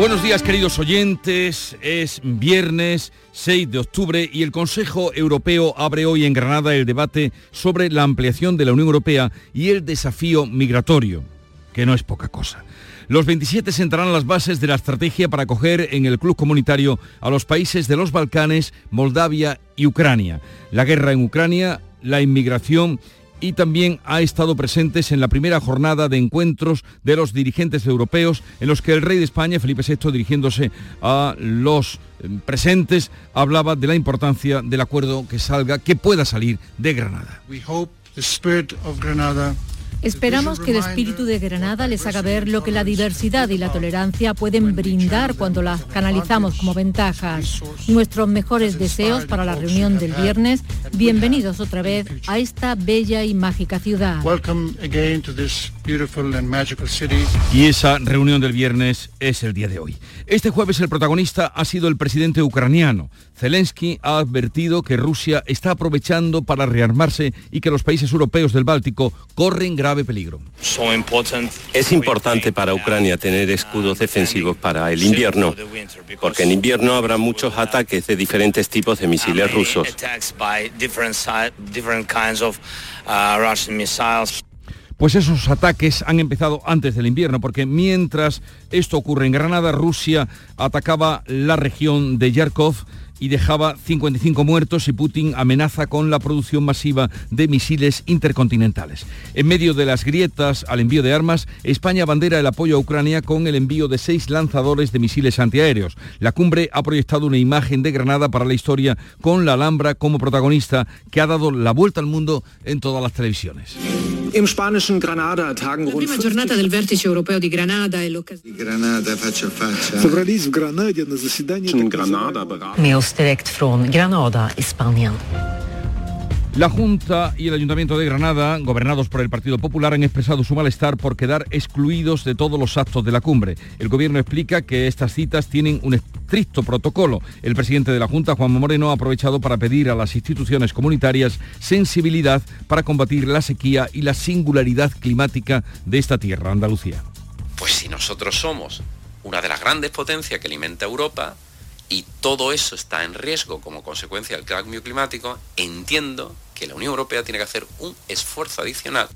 Buenos días queridos oyentes, es viernes 6 de octubre y el Consejo Europeo abre hoy en Granada el debate sobre la ampliación de la Unión Europea y el desafío migratorio, que no es poca cosa. Los 27 sentarán las bases de la estrategia para acoger en el club comunitario a los países de los Balcanes, Moldavia y Ucrania. La guerra en Ucrania, la inmigración y también ha estado presentes en la primera jornada de encuentros de los dirigentes europeos en los que el rey de España, Felipe VI, dirigiéndose a los eh, presentes, hablaba de la importancia del acuerdo que salga, que pueda salir de Granada. Esperamos que el espíritu de Granada les haga ver lo que la diversidad y la tolerancia pueden brindar cuando las canalizamos como ventajas. Nuestros mejores deseos para la reunión del viernes. Bienvenidos otra vez a esta bella y mágica ciudad. Y esa reunión del viernes es el día de hoy. Este jueves el protagonista ha sido el presidente ucraniano. Zelensky ha advertido que Rusia está aprovechando para rearmarse y que los países europeos del Báltico corren grave peligro. Es importante para Ucrania tener escudos defensivos para el invierno, porque en invierno habrá muchos ataques de diferentes tipos de misiles rusos. Pues esos ataques han empezado antes del invierno, porque mientras esto ocurre en Granada, Rusia atacaba la región de Yarkov y dejaba 55 muertos y Putin amenaza con la producción masiva de misiles intercontinentales. En medio de las grietas al envío de armas, España bandera el apoyo a Ucrania con el envío de seis lanzadores de misiles antiaéreos. La cumbre ha proyectado una imagen de Granada para la historia con la Alhambra como protagonista que ha dado la vuelta al mundo en todas las televisiones. Im spanischen Granada tagen rund oss direkt från Granada i Spanien. La Junta y el Ayuntamiento de Granada, gobernados por el Partido Popular, han expresado su malestar por quedar excluidos de todos los actos de la cumbre. El gobierno explica que estas citas tienen un estricto protocolo. El presidente de la Junta, Juan Moreno, ha aprovechado para pedir a las instituciones comunitarias sensibilidad para combatir la sequía y la singularidad climática de esta tierra, Andalucía. Pues si nosotros somos una de las grandes potencias que alimenta Europa, y todo eso está en riesgo como consecuencia del cambio climático, entiendo que la Unión Europea tiene que hacer un esfuerzo adicional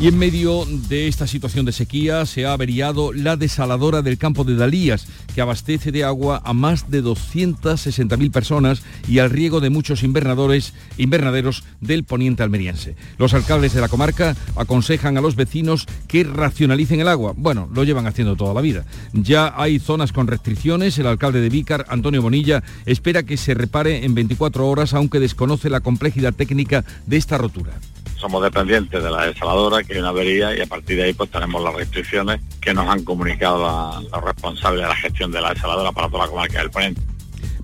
y en medio de esta situación de sequía se ha averiado la desaladora del campo de Dalías, que abastece de agua a más de 260.000 personas y al riego de muchos invernaderos del poniente almeriense. Los alcaldes de la comarca aconsejan a los vecinos que racionalicen el agua. Bueno, lo llevan haciendo toda la vida. Ya hay zonas con restricciones. El alcalde de Vícar, Antonio Bonilla, espera que se repare en 24 horas, aunque desconoce la complejidad técnica de esta rotura somos dependientes de la desaladora, que hay una avería, y a partir de ahí pues tenemos las restricciones que nos han comunicado los responsables de la gestión de la desaladora para toda la comarca del Poniente.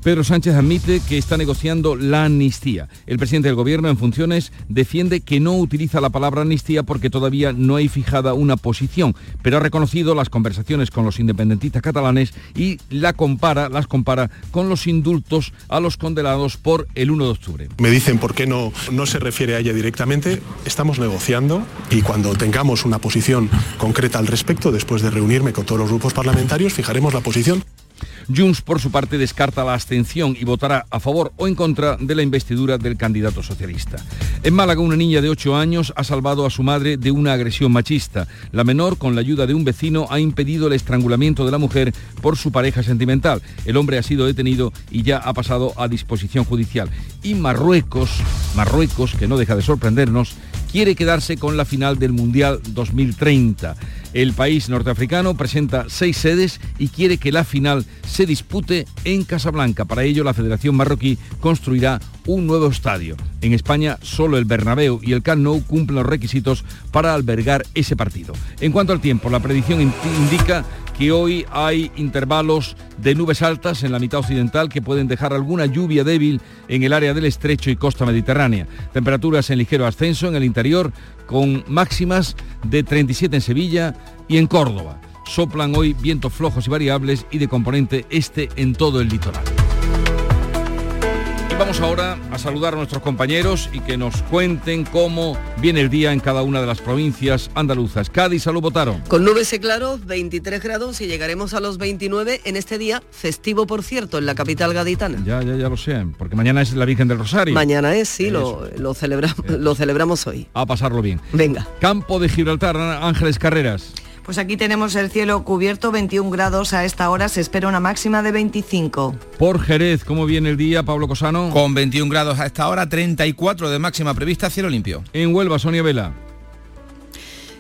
Pedro Sánchez admite que está negociando la amnistía. El presidente del Gobierno en funciones defiende que no utiliza la palabra amnistía porque todavía no hay fijada una posición, pero ha reconocido las conversaciones con los independentistas catalanes y la compara, las compara con los indultos a los condenados por el 1 de octubre. Me dicen por qué no, no se refiere a ella directamente. Estamos negociando y cuando tengamos una posición concreta al respecto, después de reunirme con todos los grupos parlamentarios, fijaremos la posición. Junts, por su parte, descarta la abstención y votará a favor o en contra de la investidura del candidato socialista. En Málaga, una niña de 8 años ha salvado a su madre de una agresión machista. La menor, con la ayuda de un vecino, ha impedido el estrangulamiento de la mujer por su pareja sentimental. El hombre ha sido detenido y ya ha pasado a disposición judicial. Y Marruecos, Marruecos, que no deja de sorprendernos, quiere quedarse con la final del Mundial 2030. El país norteafricano presenta seis sedes y quiere que la final se dispute en Casablanca. Para ello, la Federación Marroquí construirá un nuevo estadio. En España, solo el Bernabéu y el Camp Nou cumplen los requisitos para albergar ese partido. En cuanto al tiempo, la predicción indica que hoy hay intervalos de nubes altas en la mitad occidental que pueden dejar alguna lluvia débil en el área del estrecho y costa mediterránea. Temperaturas en ligero ascenso en el interior con máximas de 37 en Sevilla y en Córdoba. Soplan hoy vientos flojos y variables y de componente este en todo el litoral. Y vamos ahora a saludar a nuestros compañeros y que nos cuenten cómo viene el día en cada una de las provincias andaluzas. Cádiz, salud, votaron. Con nubes y claros, 23 grados y llegaremos a los 29 en este día festivo, por cierto, en la capital gaditana. Ya, ya, ya lo sé, porque mañana es la Virgen del Rosario. Mañana es, sí, lo, lo, celebra, lo celebramos hoy. A pasarlo bien. Venga. Campo de Gibraltar, Ángeles Carreras. Pues aquí tenemos el cielo cubierto, 21 grados a esta hora, se espera una máxima de 25. Por Jerez, ¿cómo viene el día, Pablo Cosano? Con 21 grados a esta hora, 34 de máxima prevista, cielo limpio. En Huelva, Sonia Vela.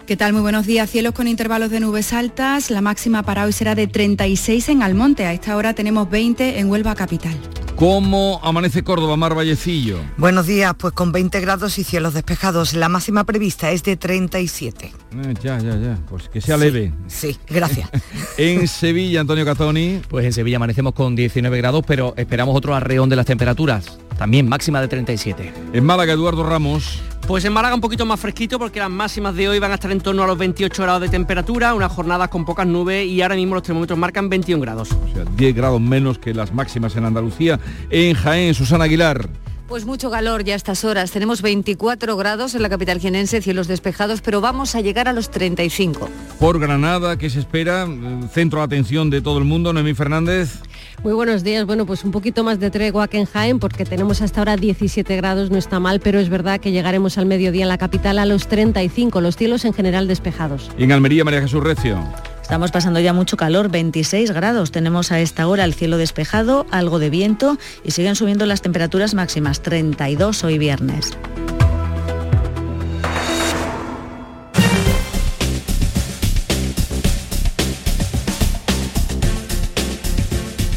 ¿Qué tal? Muy buenos días. Cielos con intervalos de nubes altas. La máxima para hoy será de 36 en Almonte. A esta hora tenemos 20 en Huelva Capital. ¿Cómo amanece Córdoba, Mar Vallecillo? Buenos días, pues con 20 grados y cielos despejados. La máxima prevista es de 37. Eh, ya, ya, ya. Pues que sea leve. Sí, gracias. en Sevilla, Antonio Catoni. Pues en Sevilla amanecemos con 19 grados, pero esperamos otro arreón de las temperaturas. También máxima de 37. En Málaga, Eduardo Ramos. Pues en Málaga un poquito más fresquito porque las máximas de hoy van a estar en torno a los 28 grados de temperatura, unas jornadas con pocas nubes y ahora mismo los termómetros marcan 21 grados. O sea, 10 grados menos que las máximas en Andalucía. En Jaén, Susana Aguilar. Pues mucho calor ya a estas horas. Tenemos 24 grados en la capital jienense, cielos despejados, pero vamos a llegar a los 35. Por Granada, ¿qué se espera? Centro de atención de todo el mundo, Noemí Fernández. Muy buenos días. Bueno, pues un poquito más de tregua que en Jaén, porque tenemos hasta ahora 17 grados, no está mal, pero es verdad que llegaremos al mediodía en la capital a los 35, los cielos en general despejados. Y en Almería, María Jesús Recio. Estamos pasando ya mucho calor, 26 grados. Tenemos a esta hora el cielo despejado, algo de viento y siguen subiendo las temperaturas máximas, 32 hoy viernes.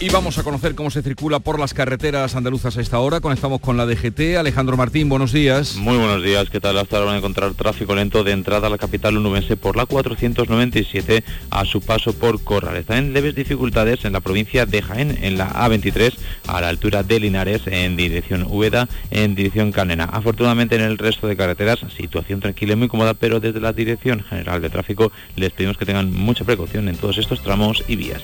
Y vamos a conocer cómo se circula por las carreteras andaluzas a esta hora. Conectamos con la DGT. Alejandro Martín, buenos días. Muy buenos días. ¿Qué tal? Hasta ahora van a encontrar tráfico lento de entrada a la capital unubense por la 497 a su paso por Corrales. También leves dificultades en la provincia de Jaén, en la A23, a la altura de Linares, en dirección Úbeda, en dirección Canena. Afortunadamente en el resto de carreteras, situación tranquila y muy cómoda, pero desde la Dirección General de Tráfico les pedimos que tengan mucha precaución en todos estos tramos y vías.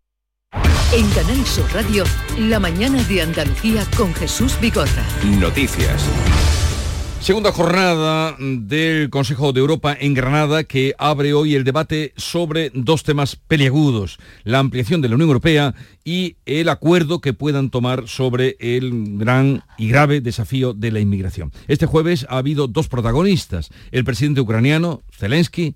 En Canal Sur Radio, la mañana de Andalucía con Jesús Bigorra. Noticias. Segunda jornada del Consejo de Europa en Granada que abre hoy el debate sobre dos temas peliagudos, la ampliación de la Unión Europea y el acuerdo que puedan tomar sobre el gran y grave desafío de la inmigración. Este jueves ha habido dos protagonistas, el presidente ucraniano, Zelensky,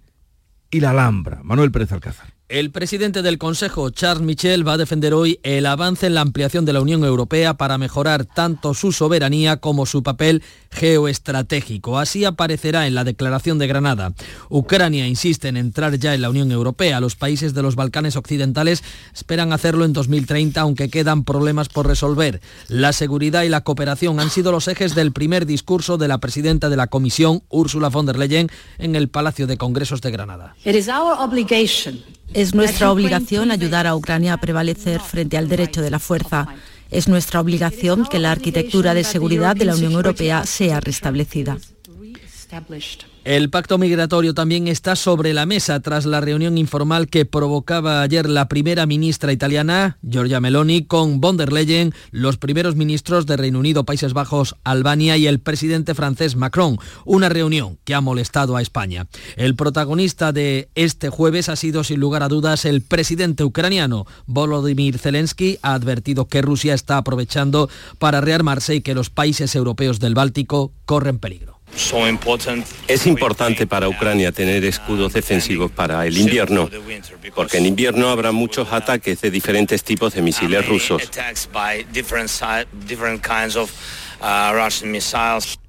y la Alhambra, Manuel Pérez Alcázar. El presidente del Consejo, Charles Michel, va a defender hoy el avance en la ampliación de la Unión Europea para mejorar tanto su soberanía como su papel geoestratégico. Así aparecerá en la declaración de Granada. Ucrania insiste en entrar ya en la Unión Europea. Los países de los Balcanes occidentales esperan hacerlo en 2030, aunque quedan problemas por resolver. La seguridad y la cooperación han sido los ejes del primer discurso de la presidenta de la Comisión, Ursula von der Leyen, en el Palacio de Congresos de Granada. Es nuestra obligación ayudar a Ucrania a prevalecer frente al derecho de la fuerza. Es nuestra obligación que la arquitectura de seguridad de la Unión Europea sea restablecida. El pacto migratorio también está sobre la mesa tras la reunión informal que provocaba ayer la primera ministra italiana, Giorgia Meloni, con von der Leyen, los primeros ministros de Reino Unido, Países Bajos, Albania y el presidente francés Macron. Una reunión que ha molestado a España. El protagonista de este jueves ha sido sin lugar a dudas el presidente ucraniano. Volodymyr Zelensky ha advertido que Rusia está aprovechando para rearmarse y que los países europeos del Báltico corren peligro. Es importante para Ucrania tener escudos defensivos para el invierno, porque en invierno habrá muchos ataques de diferentes tipos de misiles rusos.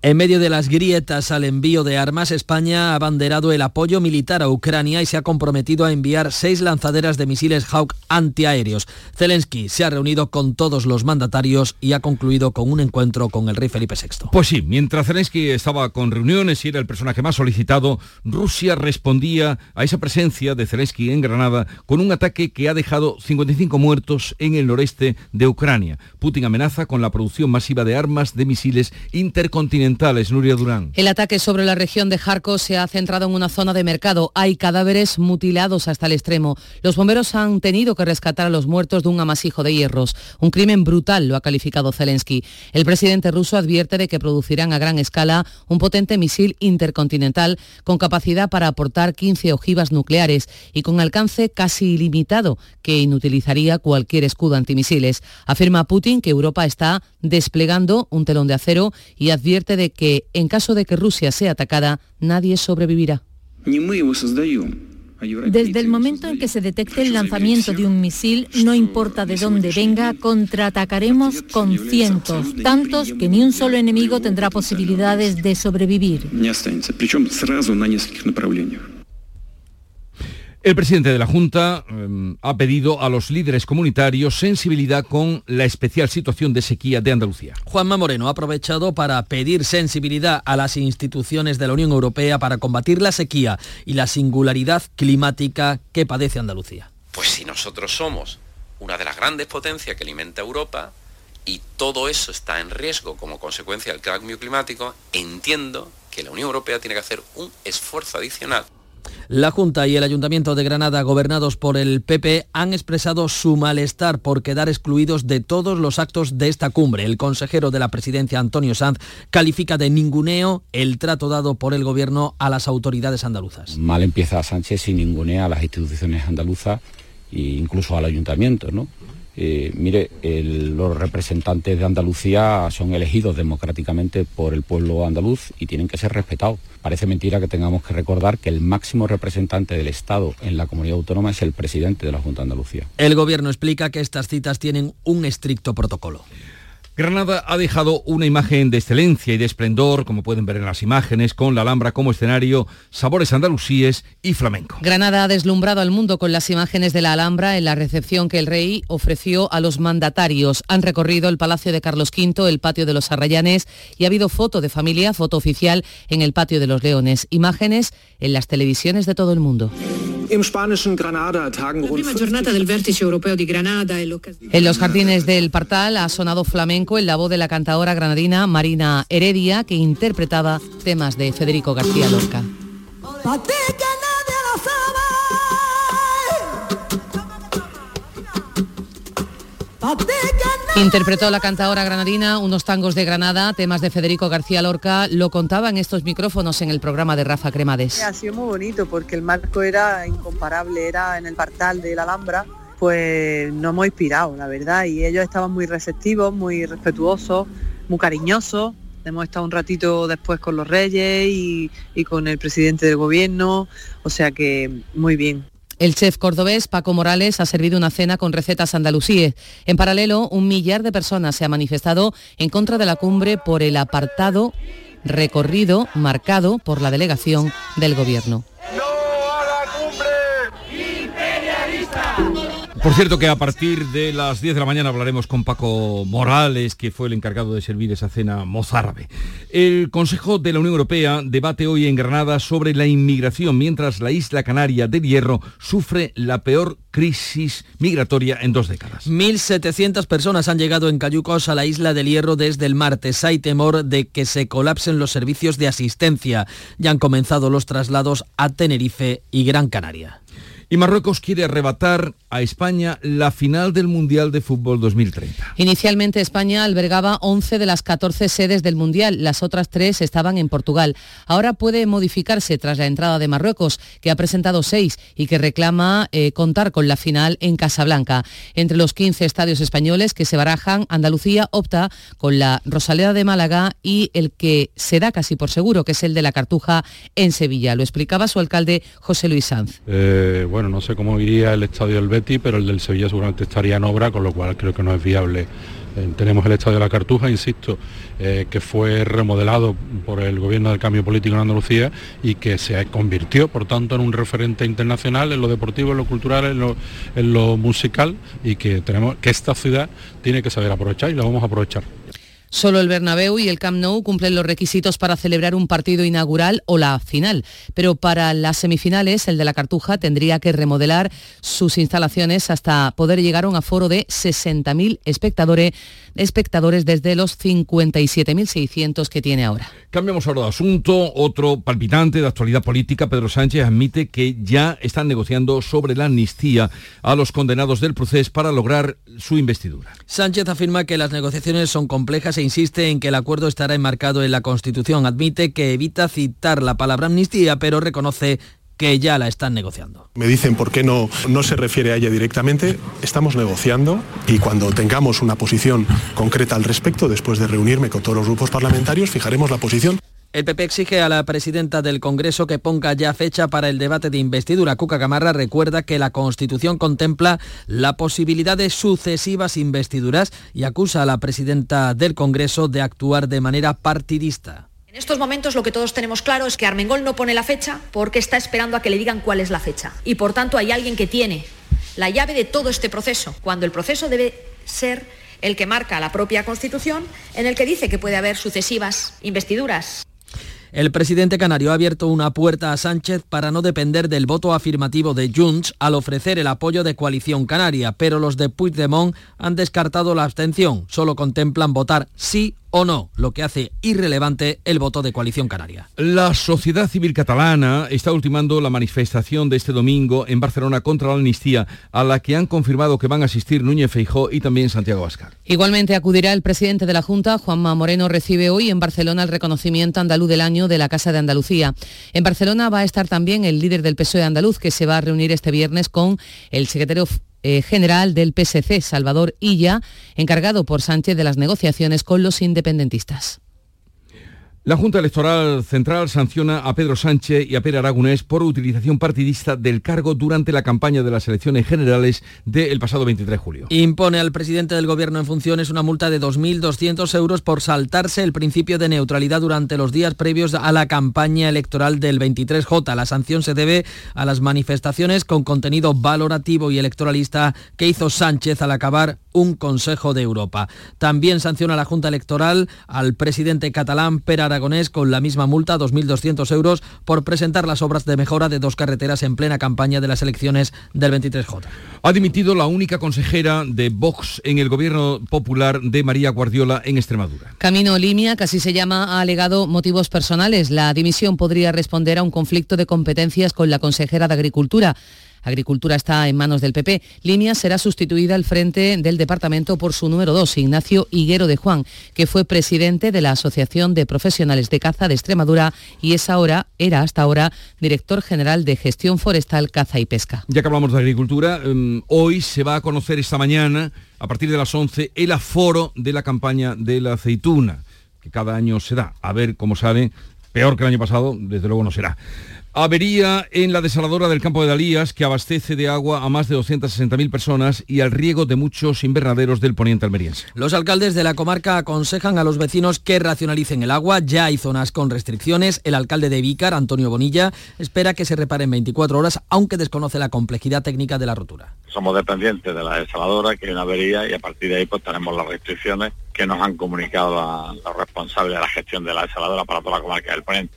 En medio de las grietas al envío de armas, España ha abanderado el apoyo militar a Ucrania y se ha comprometido a enviar seis lanzaderas de misiles Hawk antiaéreos. Zelensky se ha reunido con todos los mandatarios y ha concluido con un encuentro con el rey Felipe VI. Pues sí, mientras Zelensky estaba con reuniones y era el personaje más solicitado, Rusia respondía a esa presencia de Zelensky en Granada con un ataque que ha dejado 55 muertos en el noreste de Ucrania. Putin amenaza con la producción masiva de armas de misiles intercontinentales Nuria Durán. El ataque sobre la región de Jarko se ha centrado en una zona de mercado. Hay cadáveres mutilados hasta el extremo. Los bomberos han tenido que rescatar a los muertos de un amasijo de hierros. Un crimen brutal, lo ha calificado Zelensky. El presidente ruso advierte de que producirán a gran escala un potente misil intercontinental con capacidad para aportar 15 ojivas nucleares y con alcance casi ilimitado que inutilizaría cualquier escudo antimisiles. Afirma Putin que Europa está desplegando un telón de acero y advierte de que en caso de que Rusia sea atacada, nadie sobrevivirá. Desde el momento en que se detecte el lanzamiento de un misil, no importa de dónde venga, contraatacaremos con cientos, tantos que ni un solo enemigo tendrá posibilidades de sobrevivir. El presidente de la Junta eh, ha pedido a los líderes comunitarios sensibilidad con la especial situación de sequía de Andalucía. Juanma Moreno ha aprovechado para pedir sensibilidad a las instituciones de la Unión Europea para combatir la sequía y la singularidad climática que padece Andalucía. Pues si nosotros somos una de las grandes potencias que alimenta Europa y todo eso está en riesgo como consecuencia del cambio climático, entiendo que la Unión Europea tiene que hacer un esfuerzo adicional la Junta y el Ayuntamiento de Granada, gobernados por el PP, han expresado su malestar por quedar excluidos de todos los actos de esta cumbre. El consejero de la presidencia, Antonio Sanz, califica de ninguneo el trato dado por el gobierno a las autoridades andaluzas. Mal empieza Sánchez y ningunea a las instituciones andaluzas e incluso al ayuntamiento, ¿no? Eh, mire, los representantes de Andalucía son elegidos democráticamente por el pueblo andaluz y tienen que ser respetados. Parece mentira que tengamos que recordar que el máximo representante del Estado en la comunidad autónoma es el presidente de la Junta de Andalucía. El Gobierno explica que estas citas tienen un estricto protocolo. Granada ha dejado una imagen de excelencia y de esplendor, como pueden ver en las imágenes, con la Alhambra como escenario, sabores andalusíes y flamenco. Granada ha deslumbrado al mundo con las imágenes de la Alhambra en la recepción que el rey ofreció a los mandatarios. Han recorrido el Palacio de Carlos V, el Patio de los Arrayanes y ha habido foto de familia, foto oficial en el Patio de los Leones. Imágenes en las televisiones de todo el mundo. En los jardines del Partal ha sonado flamenco en la voz de la cantadora granadina Marina Heredia, que interpretaba temas de Federico García Lorca. Interpretó la cantadora granadina unos tangos de Granada, temas de Federico García Lorca, lo contaba en estos micrófonos en el programa de Rafa Cremades. Ha sido muy bonito porque el marco era incomparable, era en el partal de la Alhambra, pues nos hemos inspirado, la verdad, y ellos estaban muy receptivos, muy respetuosos, muy cariñosos. Hemos estado un ratito después con los reyes y, y con el presidente del gobierno, o sea que muy bien. El chef cordobés Paco Morales ha servido una cena con recetas andalusíes. En paralelo, un millar de personas se ha manifestado en contra de la cumbre por el apartado recorrido marcado por la delegación del gobierno. Por cierto que a partir de las 10 de la mañana hablaremos con Paco Morales, que fue el encargado de servir esa cena mozárabe. El Consejo de la Unión Europea debate hoy en Granada sobre la inmigración, mientras la isla canaria del Hierro sufre la peor crisis migratoria en dos décadas. 1.700 personas han llegado en Cayucos a la isla del Hierro desde el martes. Hay temor de que se colapsen los servicios de asistencia. Ya han comenzado los traslados a Tenerife y Gran Canaria. Y Marruecos quiere arrebatar a España la final del Mundial de Fútbol 2030. Inicialmente España albergaba 11 de las 14 sedes del Mundial, las otras tres estaban en Portugal. Ahora puede modificarse tras la entrada de Marruecos, que ha presentado seis y que reclama eh, contar con la final en Casablanca. Entre los 15 estadios españoles que se barajan, Andalucía opta con la Rosaleda de Málaga y el que se da casi por seguro, que es el de la Cartuja en Sevilla. Lo explicaba su alcalde José Luis Sanz. Eh, bueno, no sé cómo iría el estadio del Betty, pero el del Sevilla seguramente estaría en obra, con lo cual creo que no es viable. Eh, tenemos el estadio de la Cartuja, insisto, eh, que fue remodelado por el gobierno del cambio político en Andalucía y que se convirtió, por tanto, en un referente internacional en lo deportivo, en lo cultural, en lo, en lo musical y que tenemos que esta ciudad tiene que saber aprovechar y la vamos a aprovechar. Solo el Bernabéu y el Camp Nou cumplen los requisitos para celebrar un partido inaugural o la final, pero para las semifinales el de la Cartuja tendría que remodelar sus instalaciones hasta poder llegar a un aforo de 60.000 espectadores, espectadores desde los 57.600 que tiene ahora. Cambiamos ahora de asunto. Otro palpitante de actualidad política, Pedro Sánchez, admite que ya están negociando sobre la amnistía a los condenados del proceso para lograr su investidura. Sánchez afirma que las negociaciones son complejas e insiste en que el acuerdo estará enmarcado en la Constitución. Admite que evita citar la palabra amnistía, pero reconoce que ya la están negociando. Me dicen por qué no, no se refiere a ella directamente. Estamos negociando y cuando tengamos una posición concreta al respecto, después de reunirme con todos los grupos parlamentarios, fijaremos la posición. El PP exige a la presidenta del Congreso que ponga ya fecha para el debate de investidura. Cuca Camarra recuerda que la Constitución contempla la posibilidad de sucesivas investiduras y acusa a la presidenta del Congreso de actuar de manera partidista. En estos momentos lo que todos tenemos claro es que Armengol no pone la fecha porque está esperando a que le digan cuál es la fecha. Y por tanto hay alguien que tiene la llave de todo este proceso, cuando el proceso debe ser el que marca la propia Constitución, en el que dice que puede haber sucesivas investiduras. El presidente canario ha abierto una puerta a Sánchez para no depender del voto afirmativo de Junts al ofrecer el apoyo de Coalición Canaria, pero los de Puigdemont han descartado la abstención. Solo contemplan votar sí o no, lo que hace irrelevante el voto de coalición canaria. La sociedad civil catalana está ultimando la manifestación de este domingo en Barcelona contra la amnistía, a la que han confirmado que van a asistir Núñez Feijó y también Santiago Abascal. Igualmente acudirá el presidente de la Junta, Juanma Moreno, recibe hoy en Barcelona el reconocimiento andaluz del año de la Casa de Andalucía. En Barcelona va a estar también el líder del PSOE andaluz, que se va a reunir este viernes con el secretario eh, general del PSC, Salvador Illa, encargado por Sánchez de las negociaciones con los independentistas. La Junta Electoral Central sanciona a Pedro Sánchez y a Pere Aragonés por utilización partidista del cargo durante la campaña de las elecciones generales del pasado 23 de julio. Impone al presidente del Gobierno en funciones una multa de 2.200 euros por saltarse el principio de neutralidad durante los días previos a la campaña electoral del 23J. La sanción se debe a las manifestaciones con contenido valorativo y electoralista que hizo Sánchez al acabar un Consejo de Europa. También sanciona la Junta Electoral al presidente catalán Pere Aragonés con la misma multa, 2.200 euros, por presentar las obras de mejora de dos carreteras en plena campaña de las elecciones del 23J. Ha dimitido la única consejera de Vox en el gobierno popular de María Guardiola en Extremadura. Camino Limia, así se llama, ha alegado motivos personales. La dimisión podría responder a un conflicto de competencias con la consejera de Agricultura. Agricultura está en manos del PP. Línea será sustituida al frente del departamento por su número 2, Ignacio Higuero de Juan, que fue presidente de la Asociación de Profesionales de Caza de Extremadura y es ahora, era hasta ahora, director general de Gestión Forestal, Caza y Pesca. Ya que hablamos de agricultura, um, hoy se va a conocer esta mañana, a partir de las 11, el aforo de la campaña de la aceituna, que cada año se da. A ver cómo sale. Peor que el año pasado, desde luego no será. Avería en la desaladora del campo de Dalías que abastece de agua a más de 260.000 personas y al riego de muchos invernaderos del poniente almeriense. Los alcaldes de la comarca aconsejan a los vecinos que racionalicen el agua. Ya hay zonas con restricciones. El alcalde de Vícar, Antonio Bonilla, espera que se reparen 24 horas, aunque desconoce la complejidad técnica de la rotura. Somos dependientes de la desaladora, que hay una avería y a partir de ahí pues tenemos las restricciones que nos han comunicado los responsables de la gestión de la desaladora para toda la comarca del poniente.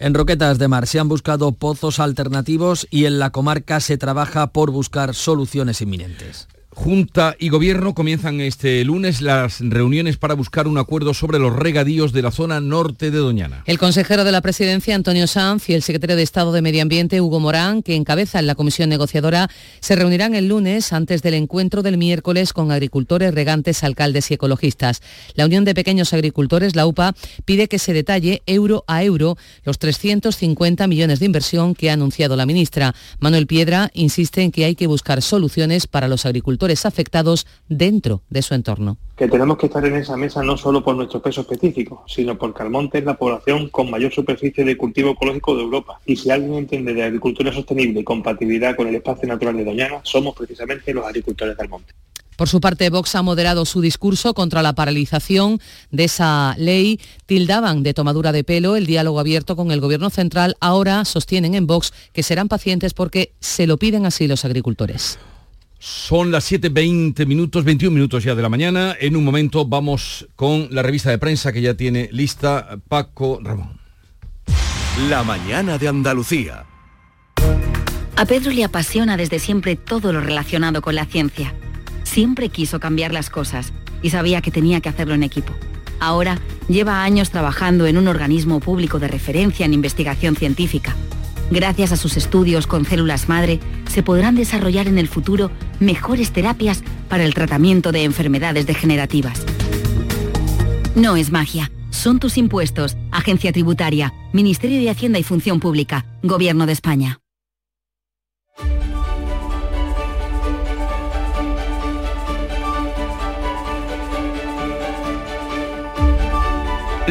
En Roquetas de Mar se han buscado pozos alternativos y en la comarca se trabaja por buscar soluciones inminentes. Junta y Gobierno comienzan este lunes las reuniones para buscar un acuerdo sobre los regadíos de la zona norte de Doñana. El consejero de la Presidencia, Antonio Sanz, y el secretario de Estado de Medio Ambiente, Hugo Morán, que encabezan la comisión negociadora, se reunirán el lunes antes del encuentro del miércoles con agricultores, regantes, alcaldes y ecologistas. La Unión de Pequeños Agricultores, la UPA, pide que se detalle euro a euro los 350 millones de inversión que ha anunciado la ministra. Manuel Piedra insiste en que hay que buscar soluciones para los agricultores afectados dentro de su entorno. Que tenemos que estar en esa mesa no solo por nuestro peso específico, sino porque Almonte es la población con mayor superficie de cultivo ecológico de Europa. Y si alguien entiende de agricultura sostenible y compatibilidad con el espacio natural de Doñana, somos precisamente los agricultores del monte. Por su parte, Vox ha moderado su discurso contra la paralización de esa ley. Tildaban de tomadura de pelo el diálogo abierto con el Gobierno central. Ahora sostienen en Vox que serán pacientes porque se lo piden así los agricultores. Son las 7.20 minutos, 21 minutos ya de la mañana. En un momento vamos con la revista de prensa que ya tiene lista Paco Ramón. La mañana de Andalucía. A Pedro le apasiona desde siempre todo lo relacionado con la ciencia. Siempre quiso cambiar las cosas y sabía que tenía que hacerlo en equipo. Ahora lleva años trabajando en un organismo público de referencia en investigación científica Gracias a sus estudios con células madre, se podrán desarrollar en el futuro mejores terapias para el tratamiento de enfermedades degenerativas. No es magia, son tus impuestos, Agencia Tributaria, Ministerio de Hacienda y Función Pública, Gobierno de España.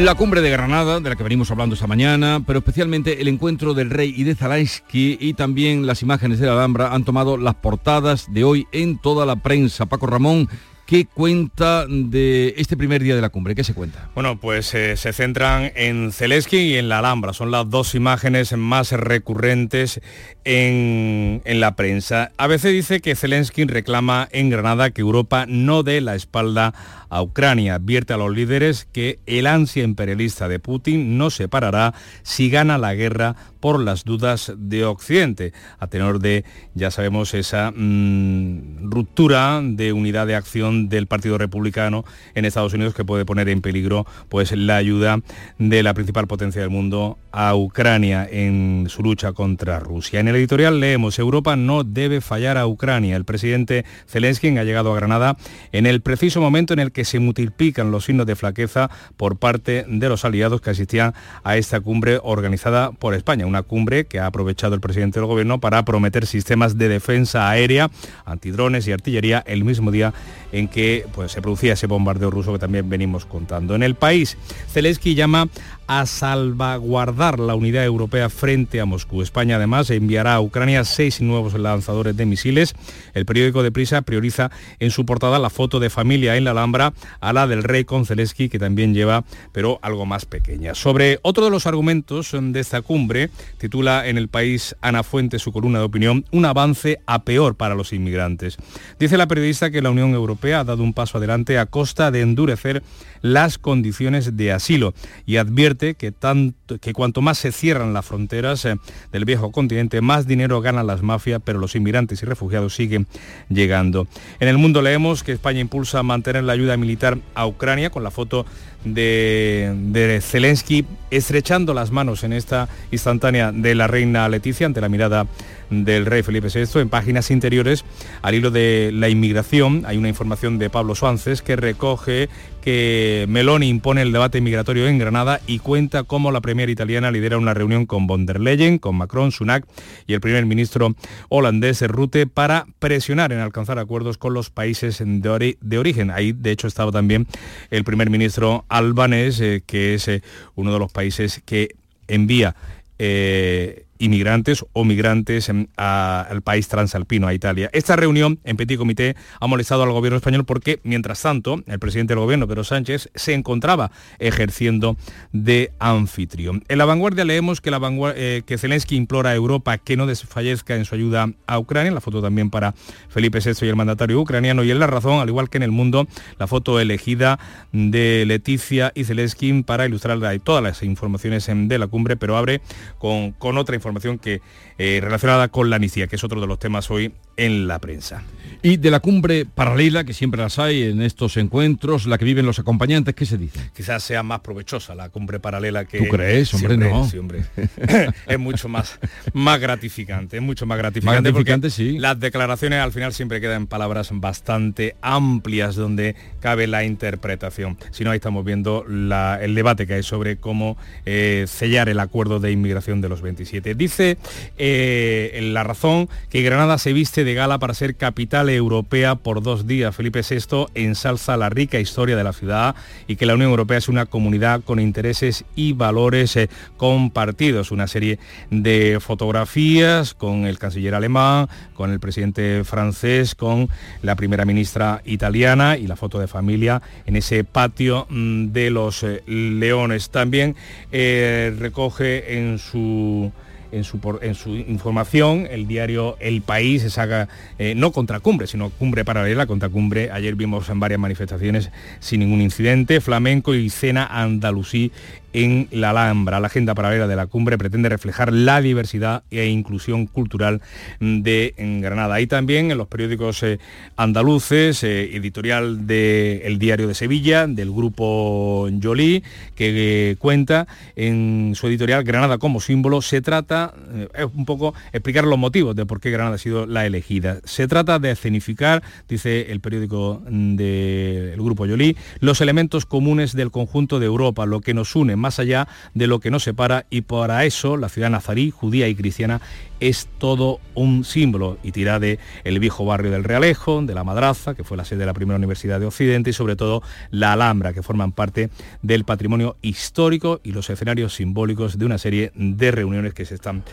La cumbre de Granada, de la que venimos hablando esta mañana, pero especialmente el encuentro del rey y de Zalansky y también las imágenes de la Alhambra han tomado las portadas de hoy en toda la prensa. Paco Ramón, ¿Qué cuenta de este primer día de la cumbre? ¿Qué se cuenta? Bueno, pues eh, se centran en Zelensky y en la Alhambra. Son las dos imágenes más recurrentes en, la prensa. A veces dice que Zelensky reclama en Granada que Europa no dé la espalda a Ucrania. Advierte a los líderes que el ansia imperialista de Putin no se parará si gana la guerra por las dudas de Occidente, a tenor de, ya sabemos, esa mm, ruptura de unidad de acción del Partido Republicano en Estados Unidos que puede poner en peligro pues, la ayuda de la principal potencia del mundo a Ucrania en su lucha contra Rusia. El editorial leemos, Europa no debe fallar a Ucrania. El presidente Zelensky ha llegado a Granada en el preciso momento en el que se multiplican los signos de flaqueza por parte de los aliados que asistían a esta cumbre organizada por España. Una cumbre que ha aprovechado el presidente del gobierno para prometer sistemas de defensa aérea, antidrones y artillería el mismo día en que pues, se producía ese bombardeo ruso que también venimos contando. En el país, Zelensky llama a salvaguardar la unidad europea frente a Moscú. España además enviará a Ucrania seis nuevos lanzadores de misiles. El periódico de Prisa prioriza en su portada la foto de familia en la Alhambra a la del rey con Zelensky, que también lleva, pero algo más pequeña. Sobre otro de los argumentos de esta cumbre, titula en el país Ana Fuente su columna de opinión, un avance a peor para los inmigrantes. Dice la periodista que la Unión Europea ha dado un paso adelante a costa de endurecer las condiciones de asilo y advierte que, tanto, que cuanto más se cierran las fronteras eh, del viejo continente, más dinero ganan las mafias, pero los inmigrantes y refugiados siguen llegando. En el mundo leemos que España impulsa mantener la ayuda militar a Ucrania con la foto de, de, Zelensky estrechando las manos en esta instantánea de la reina Leticia ante la mirada del rey Felipe VI. En páginas interiores, al hilo de la inmigración, hay una información de Pablo Suances que recoge que Meloni impone el debate migratorio en Granada y cuenta cómo la premier italiana lidera una reunión con von der Leyen, con Macron, Sunak y el primer ministro holandés Rutte para presionar en alcanzar acuerdos con los países de, origen. Ahí, de hecho, estaba también el primer ministro albanés, eh, que es eh, uno de los países que envía eh, inmigrantes o migrantes al país transalpino, a Italia. Esta reunión en Petit Comité ha molestado al gobierno español porque, mientras tanto, el presidente del gobierno, Pedro Sánchez, se encontraba ejerciendo de anfitrión. En la vanguardia leemos que, la eh, que Zelensky implora a Europa que no desfallezca en su ayuda a Ucrania, la foto también para Felipe VI y el mandatario ucraniano, y en La Razón, al igual que en El Mundo, la foto elegida de Leticia y Zelensky para ilustrar todas las informaciones de la cumbre, pero abre con, con otra información que eh, relacionada con la amnistía, que es otro de los temas hoy en la prensa. Y de la cumbre paralela, que siempre las hay en estos encuentros, la que viven los acompañantes, ¿qué se dice? Quizás sea más provechosa la cumbre paralela que... ¿Tú crees? Hombre, no. hombre. es mucho más, más gratificante, es mucho más gratificante, gratificante sí. las declaraciones al final siempre quedan palabras bastante amplias donde cabe la interpretación. Si no, ahí estamos viendo el debate que hay sobre cómo eh, sellar el acuerdo de inmigración de los 27. Dice eh, en la razón que Granada se viste de gala para ser capital europea por dos días. Felipe VI ensalza la rica historia de la ciudad y que la Unión Europea es una comunidad con intereses y valores eh, compartidos. Una serie de fotografías con el canciller alemán, con el presidente francés, con la primera ministra italiana y la foto de familia en ese patio mm, de los eh, leones. También recoge en su en su, en su información, el diario El País se saca, eh, no contra cumbre, sino cumbre paralela contra cumbre. Ayer vimos en varias manifestaciones sin ningún incidente, flamenco y cena andalusí en la Alhambra. La agenda paralela de la cumbre pretende reflejar la diversidad e inclusión cultural de Granada. Y también en los periódicos eh, andaluces, eh, editorial del Diario de Sevilla, del grupo Jolie, que eh, cuenta en su editorial Granada como símbolo, se trata, es un poco explicar los motivos de por qué Granada ha sido la elegida. Se trata de escenificar, dice el periódico del grupo Jolie, los elementos comunes del conjunto de Europa, lo que nos une más allá de lo que nos separa y para eso la ciudad nazarí, judía y cristiana es todo un símbolo y tira de el viejo barrio del Realejo, de la Madraza, que fue la sede de la primera universidad de Occidente y sobre todo la Alhambra, que forman parte del patrimonio histórico y los escenarios simbólicos de una serie de reuniones que se están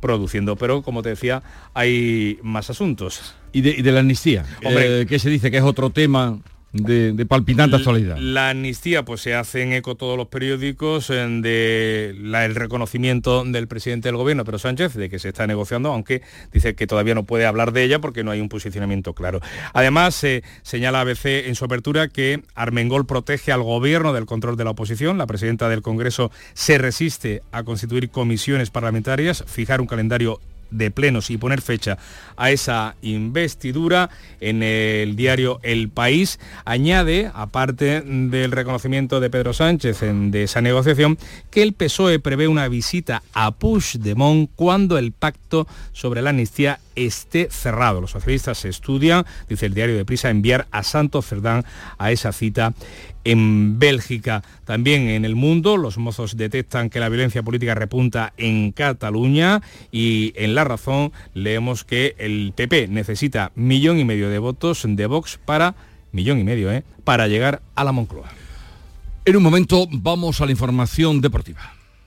produciendo. Pero como te decía, hay más asuntos. ¿Y de, la amnistía? Hombre, eh, ¿Qué se dice que es otro tema de, palpitante actualidad. La amnistía pues se hace en eco todos los periódicos de el reconocimiento del presidente del gobierno, pero Sánchez, de que se está negociando, aunque dice que todavía no puede hablar de ella porque no hay un posicionamiento claro. Además, se señala ABC en su apertura que Armengol protege al gobierno del control de la oposición. La presidenta del Congreso se resiste a constituir comisiones parlamentarias, fijar un calendario de plenos y poner fecha a esa investidura en el diario El País añade, aparte del reconocimiento de Pedro Sánchez en, de esa negociación, que el PSOE prevé una visita a Puigdemont cuando el pacto sobre la amnistía esté cerrado. Los socialistas estudian, dice el diario de Prisa, enviar a Santos Cerdán a esa cita en Bélgica. También en el mundo los mozos detectan que la violencia política repunta en Cataluña y en La Razón leemos que el PP necesita millón y medio de votos de Vox para, millón y medio, ¿eh? para llegar a la Moncloa. En un momento vamos a la información deportiva.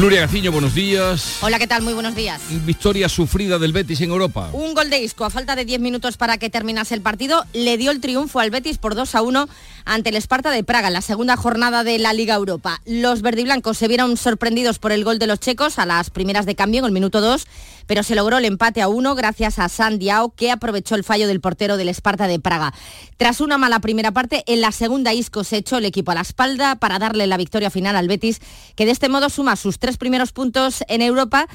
Nuria Gaciño, buenos días. Hola, ¿qué tal? Muy buenos días. Victoria sufrida del Betis en Europa. Un gol de Isco a falta de 10 minutos para que terminase el partido le dio el triunfo al Betis por 2 a 1 ante el Esparta de Praga en la segunda jornada de la Liga Europa. Los verdiblancos se vieron sorprendidos por el gol de los checos a las primeras de cambio en el minuto 2, pero se logró el empate a 1 gracias a Sandiao que aprovechó el fallo del portero del Esparta de Praga. Tras una mala primera parte, en la segunda Isco se echó el equipo a la espalda para darle la victoria final al Betis, que de este modo suma sus tres primeros puntos en Europa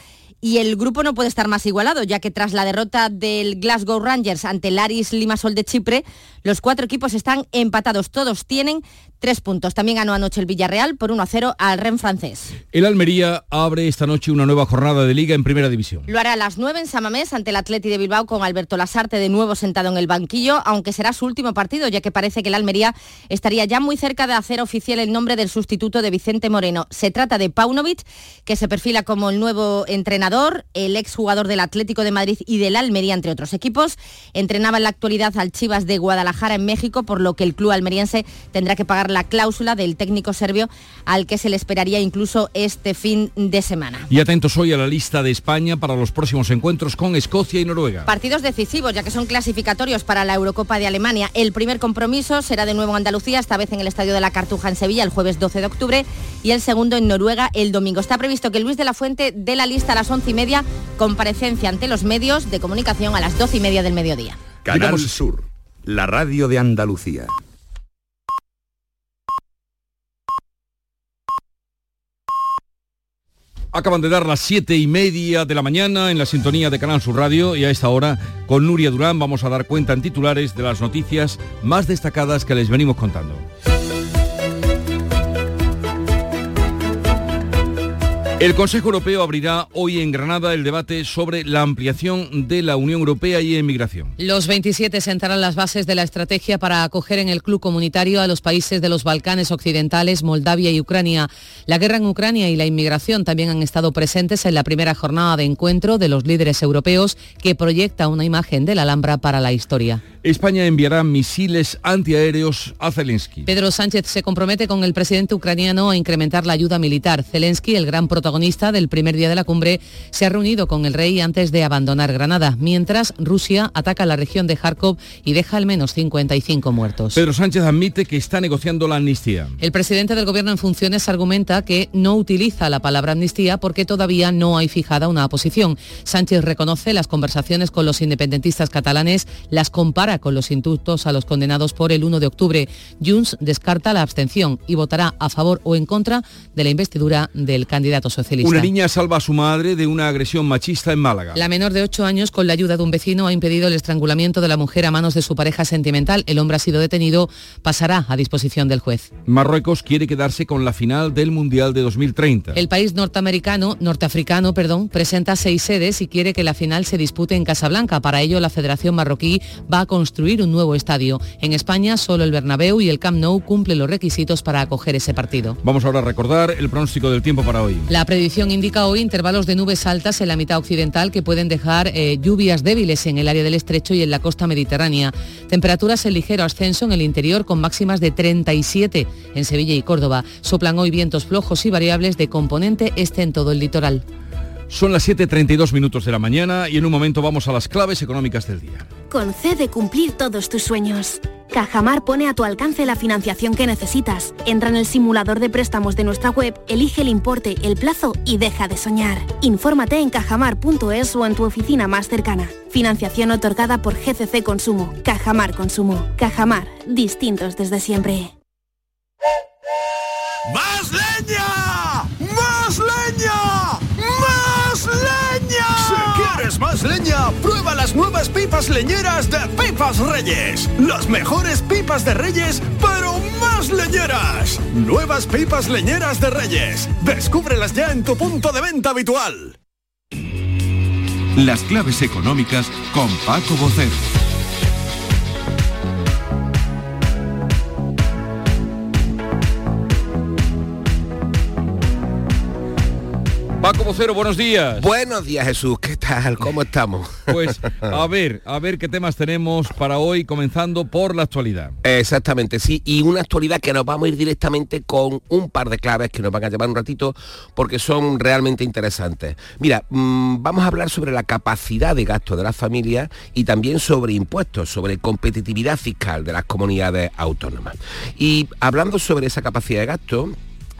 y el grupo no puede estar más igualado, ya que tras la derrota del Glasgow Rangers ante el Aris Limassol de Chipre, los cuatro equipos están empatados. Todos tienen tres puntos. También ganó anoche el Villarreal por 1 a 0 al Ren francés. El Almería abre esta noche una nueva jornada de liga en primera división. Lo hará a las 9 en Samamés ante el Atleti de Bilbao con Alberto Lasarte de nuevo sentado en el banquillo, aunque será su último partido, ya que parece que el Almería estaría ya muy cerca de hacer oficial el nombre del sustituto de Vicente Moreno. Se trata de Paunovic, que se perfila como el nuevo entrenador, el exjugador del Atlético de Madrid y del Almería, entre otros equipos. Entrenaba en la actualidad al Chivas de Guadalajara en México, por lo que el club almeriense tendrá que pagar la cláusula del técnico serbio al que se le esperaría incluso este fin de semana. Y atentos hoy a la lista de España para los próximos encuentros con Escocia y Noruega. Partidos decisivos, ya que son clasificatorios para la Eurocopa de Alemania. El primer compromiso será de nuevo en Andalucía, esta vez en el Estadio de la Cartuja en Sevilla, el jueves 12 de octubre, y el segundo en Noruega el domingo. Está previsto que Luis de la Fuente dé la lista a las once y media, comparecencia ante los medios de comunicación a las doce y media del mediodía. Canal Sur, la radio de Andalucía. Acaban de dar las siete y media de la mañana en la sintonía de Canal Sur Radio y a esta hora con Nuria Durán vamos a dar cuenta en titulares de las noticias más destacadas que les venimos contando. El Consejo Europeo abrirá hoy en Granada el debate sobre la ampliación de la Unión Europea y emigración. Los 27 sentarán las bases de la estrategia para acoger en el club comunitario a los países de los Balcanes Occidentales, Moldavia y Ucrania. La guerra en Ucrania y la inmigración también han estado presentes en la primera jornada de encuentro de los líderes europeos que proyecta una imagen de la Alhambra para la historia. España enviará misiles antiaéreos a Zelensky. Pedro Sánchez se compromete con el presidente ucraniano a incrementar la ayuda militar. Zelensky, el gran protagonista del primer día de la cumbre, se ha reunido con el rey antes de abandonar Granada, mientras Rusia ataca la región de Kharkov y deja al menos 55 muertos. Pedro Sánchez admite que está negociando la amnistía. El presidente del gobierno en funciones argumenta que no utiliza la palabra amnistía porque todavía no hay fijada una posición. Sánchez reconoce las conversaciones con los independentistas catalanes, las compara con los indultos a los condenados por el 1 de octubre. Junts descarta la abstención y votará a favor o en contra de la investidura del candidato socialista. Una niña salva a su madre de una agresión machista en Málaga. La menor de 8 años, con la ayuda de un vecino, ha impedido el estrangulamiento de la mujer a manos de su pareja sentimental. El hombre ha sido detenido, pasará a disposición del juez. Marruecos quiere quedarse con la final del Mundial de 2030. El país norteamericano, norteafricano, perdón, presenta seis sedes y quiere que la final se dispute en Casablanca. Para ello, la Federación Marroquí va a construir un nuevo estadio. En España, solo el Bernabéu y el Camp Nou cumplen los requisitos para acoger ese partido. Vamos ahora a recordar el pronóstico del tiempo para hoy. La predicción indica hoy intervalos de nubes altas en la mitad occidental que pueden dejar eh, lluvias débiles en el área del estrecho y en la costa mediterránea. Temperaturas en ligero ascenso en el interior con máximas de 37 en Sevilla y Córdoba. Soplan hoy vientos flojos y variables de componente este en todo el litoral. Son las 7.32 minutos de la mañana y en un momento vamos a las claves económicas del día. Concede cumplir todos tus sueños. Cajamar pone a tu alcance la financiación que necesitas. Entra en el simulador de préstamos de nuestra web, elige el importe, el plazo y deja de soñar. Infórmate en cajamar.es o en tu oficina más cercana. Financiación otorgada por GCC Consumo. Cajamar Consumo. Cajamar. Distintos desde siempre. ¡Más leña! ¡Más leña! ¡Más leña! Si quieres más leña, prueba nuevas pipas leñeras de Pipas Reyes. Las mejores pipas de Reyes, pero más leñeras. Nuevas pipas leñeras de Reyes. Descúbrelas ya en tu punto de venta habitual. Las claves económicas con Paco Bocero. Paco Vocero, buenos días. Buenos días Jesús, ¿qué tal? ¿Cómo estamos? Pues a ver, a ver qué temas tenemos para hoy, comenzando por la actualidad. Exactamente, sí, y una actualidad que nos vamos a ir directamente con un par de claves que nos van a llevar un ratito porque son realmente interesantes. Mira, mmm, vamos a hablar sobre la capacidad de gasto de las familias y también sobre impuestos, sobre competitividad fiscal de las comunidades autónomas. Y hablando sobre esa capacidad de gasto,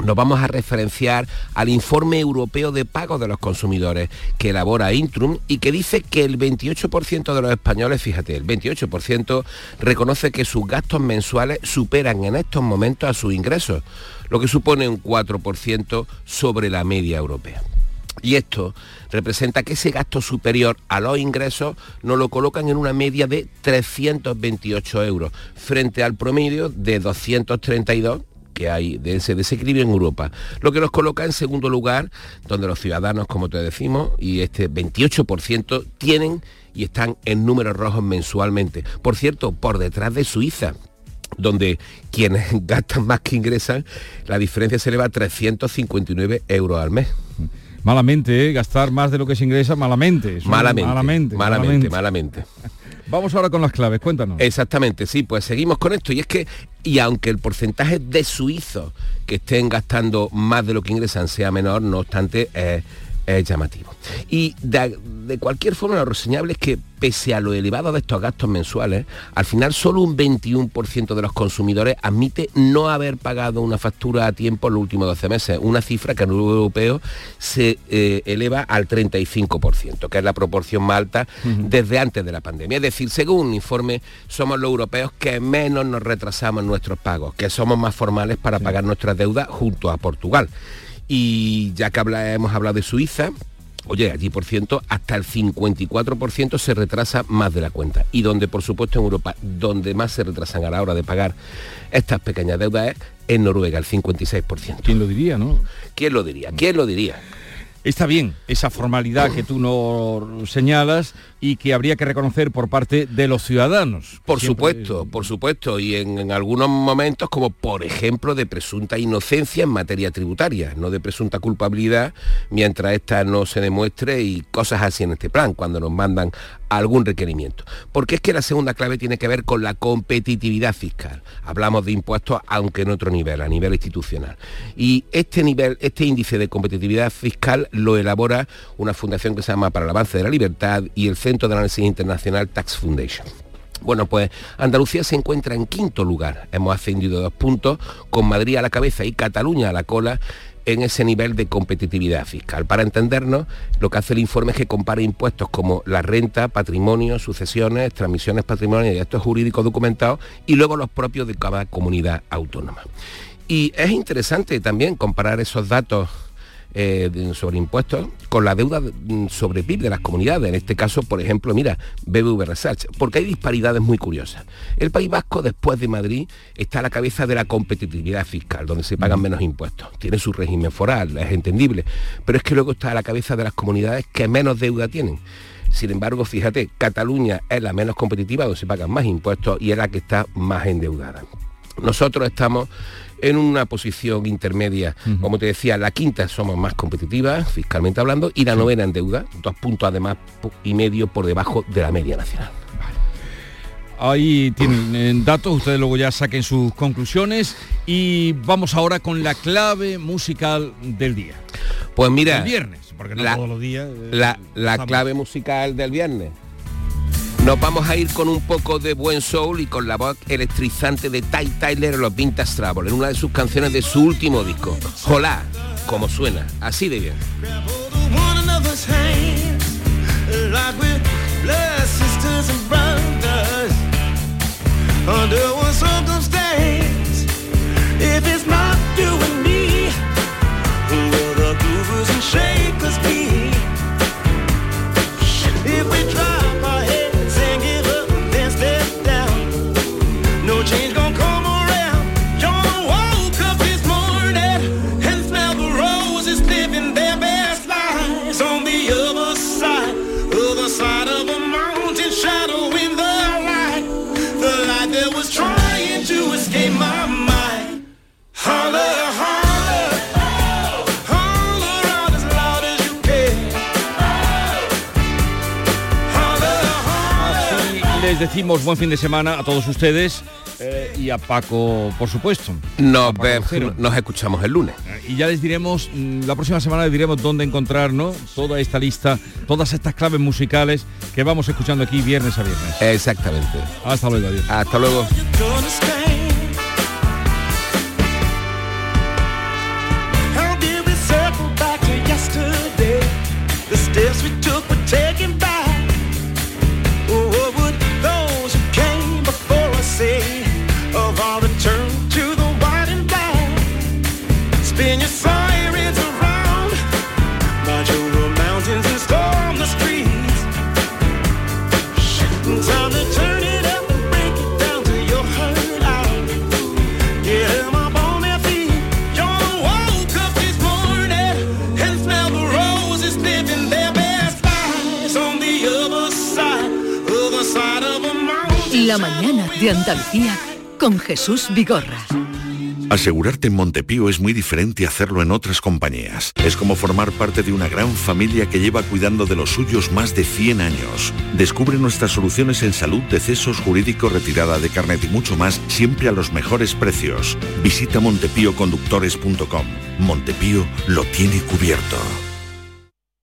nos vamos a referenciar al informe europeo de pagos de los consumidores que elabora Intrum y que dice que el 28% de los españoles, fíjate, el 28% reconoce que sus gastos mensuales superan en estos momentos a sus ingresos, lo que supone un 4% sobre la media europea. Y esto representa que ese gasto superior a los ingresos nos lo colocan en una media de 328 euros, frente al promedio de 232 que hay de ese desequilibrio en Europa, lo que nos coloca en segundo lugar, donde los ciudadanos, como te decimos, y este 28% tienen y están en números rojos mensualmente. Por cierto, por detrás de Suiza, donde quienes gastan más que ingresan, la diferencia se eleva a 359 euros al mes. Malamente, ¿eh? gastar más de lo que se ingresa, malamente. Malamente, malamente, malamente, malamente. Vamos ahora con las claves, cuéntanos. Exactamente, sí, pues seguimos con esto. Y es que, y aunque el porcentaje de suizos que estén gastando más de lo que ingresan sea menor, no obstante, eh, es llamativo. Y de, cualquier forma lo reseñable es que pese a lo elevado de estos gastos mensuales, al final solo un 21% de los consumidores admite no haber pagado una factura a tiempo en los últimos 12 meses, una cifra que en el europeo se eh, eleva al 35%, que es la proporción más alta desde antes de la pandemia. Es decir, según un informe, somos los europeos que menos nos retrasamos en nuestros pagos, que somos más formales para pagar nuestras deudas junto a Portugal. Y ya que hemos hablado de Suiza, Oye, allí por ciento, hasta el 54% se retrasa más de la cuenta. Y donde, por supuesto, en Europa, donde más se retrasan a la hora de pagar estas pequeñas deudas es en Noruega, el 56%. ¿Quién lo diría, no? ¿Quién lo diría? ¿Quién lo diría? Está bien esa formalidad que tú nos señalas y que habría que reconocer por parte de los ciudadanos. Por supuesto, por supuesto, y en, algunos momentos como por ejemplo de presunta inocencia en materia tributaria, no de presunta culpabilidad mientras esta no se demuestre y cosas así en este plan, cuando nos mandan algún requerimiento. Porque es que la segunda clave tiene que ver con la competitividad fiscal. Hablamos de impuestos aunque en otro nivel, a nivel institucional. Y este nivel, este índice de competitividad fiscal lo elabora una fundación que se llama Para el Avance de la Libertad y el Centro de Análisis Internacional Tax Foundation. Bueno, pues Andalucía se encuentra en quinto lugar. Hemos ascendido dos puntos, con Madrid a la cabeza y Cataluña a la cola en ese nivel de competitividad fiscal. Para entendernos, lo que hace el informe es que compara impuestos como la renta, patrimonio, sucesiones, transmisiones patrimoniales y actos jurídicos documentados y luego los propios de cada comunidad autónoma. Y es interesante también comparar esos datos eh, sobre impuestos con la deuda mm, sobre PIB de las comunidades. En este caso, por ejemplo, mira, BBV Research, porque hay disparidades muy curiosas. El País Vasco, después de Madrid, está a la cabeza de la competitividad fiscal, donde se pagan menos impuestos. Tiene su régimen foral, es entendible, pero es que luego está a la cabeza de las comunidades que menos deuda tienen. Sin embargo, fíjate, Cataluña es la menos competitiva, donde se pagan más impuestos y es la que está más endeudada. Nosotros estamos en una posición intermedia. Como te decía, la quinta somos más competitivas, fiscalmente hablando, y la novena en deuda, dos puntos además y medio por debajo de la media nacional. Ahí tienen datos, ustedes luego ya saquen sus conclusiones y vamos ahora con la clave musical del día. Pues mira, el viernes, porque no todos los días. Eh, la, la clave musical del viernes. Nos vamos a ir con un poco de buen soul y con la voz electrizante de Ty Tyler en los Vintage Travel, en una de sus canciones de su último disco. Hola, como suena, así de bien. Buen fin de semana a todos ustedes eh, y a Paco, por supuesto. Nos, nos escuchamos el lunes. Y ya les diremos, mm, la próxima semana les diremos dónde encontrar toda esta lista, todas estas claves musicales que vamos escuchando aquí viernes a viernes. Exactamente. Hasta luego, adiós. Hasta luego. Andalucía con Jesús Vigorra. Asegurarte en Montepío es muy diferente a hacerlo en otras compañías. Es como formar parte de una gran familia que lleva cuidando de los suyos más de 100 años. Descubre nuestras soluciones en salud, decesos, jurídico, retirada de carnet y mucho más, siempre a los mejores precios. Visita montepíoconductores.com. Montepío lo tiene cubierto.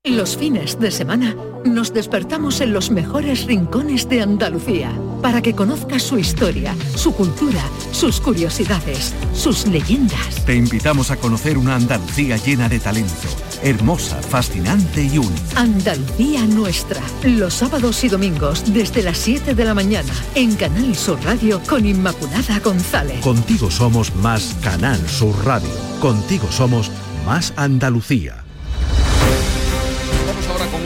Los fines de semana nos despertamos en los mejores rincones de Andalucía para que conozcas su historia, su cultura, sus curiosidades, sus leyendas. Te invitamos a conocer una Andalucía llena de talento, hermosa, fascinante y única. Andalucía nuestra, los sábados y domingos desde las 7 de la mañana en Canal Sur Radio con Inmaculada González. Contigo somos más Canal Sur Radio. Contigo somos más Andalucía.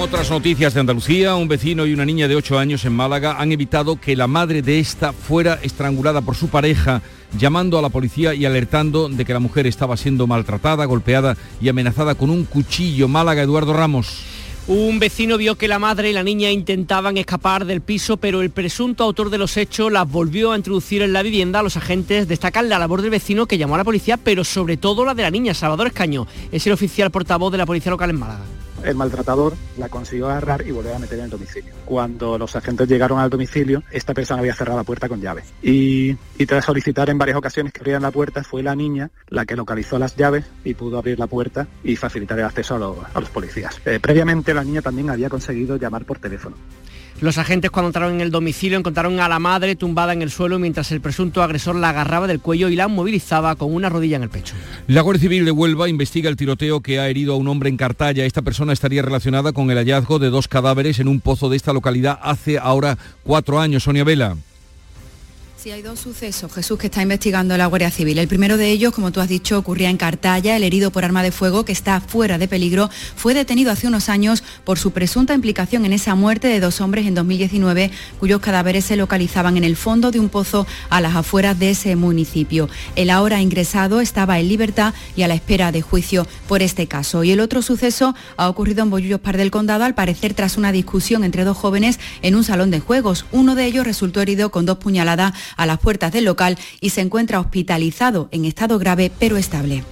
Otras noticias de Andalucía. Un vecino y una niña de 8 años en Málaga han evitado que la madre de esta fuera estrangulada por su pareja, llamando a la policía y alertando de que la mujer estaba siendo maltratada, golpeada y amenazada con un cuchillo. Málaga, Eduardo Ramos. Un vecino vio que la madre y la niña intentaban escapar del piso, pero el presunto autor de los hechos las volvió a introducir en la vivienda. Los agentes destacan la labor del vecino que llamó a la policía, pero sobre todo la de la niña, Salvador Escaño. Es el oficial portavoz de la policía local en Málaga. El maltratador la consiguió agarrar y volver a meter en el domicilio. Cuando los agentes llegaron al domicilio, esta persona había cerrado la puerta con llaves. Y, tras solicitar en varias ocasiones que abrieran la puerta, fue la niña la que localizó las llaves y pudo abrir la puerta y facilitar el acceso a, los- a los policías. Eh, previamente, la niña también había conseguido llamar por teléfono. Los agentes cuando entraron en el domicilio encontraron a la madre tumbada en el suelo mientras el presunto agresor la agarraba del cuello y la movilizaba con una rodilla en el pecho. La Guardia Civil de Huelva investiga el tiroteo que ha herido a un hombre en Cartaya. Esta persona estaría relacionada con el hallazgo de dos cadáveres en un pozo de esta localidad hace ahora cuatro años. Sonia Vela. Sí, hay dos sucesos, Jesús, que está investigando la Guardia Civil. El primero de ellos, como tú has dicho, ocurría en Cartaya. El herido por arma de fuego, que está fuera de peligro, fue detenido hace unos años por su presunta implicación en esa muerte de dos hombres en 2019, cuyos cadáveres se localizaban en el fondo de un pozo a las afueras de ese municipio. El ahora ingresado estaba en libertad y a la espera de juicio por este caso. Y el otro suceso ha ocurrido en Bollullos Par del Condado, al parecer tras una discusión entre dos jóvenes en un salón de juegos. Uno de ellos resultó herido con dos puñaladas a las puertas del local y se encuentra hospitalizado en estado grave pero estable.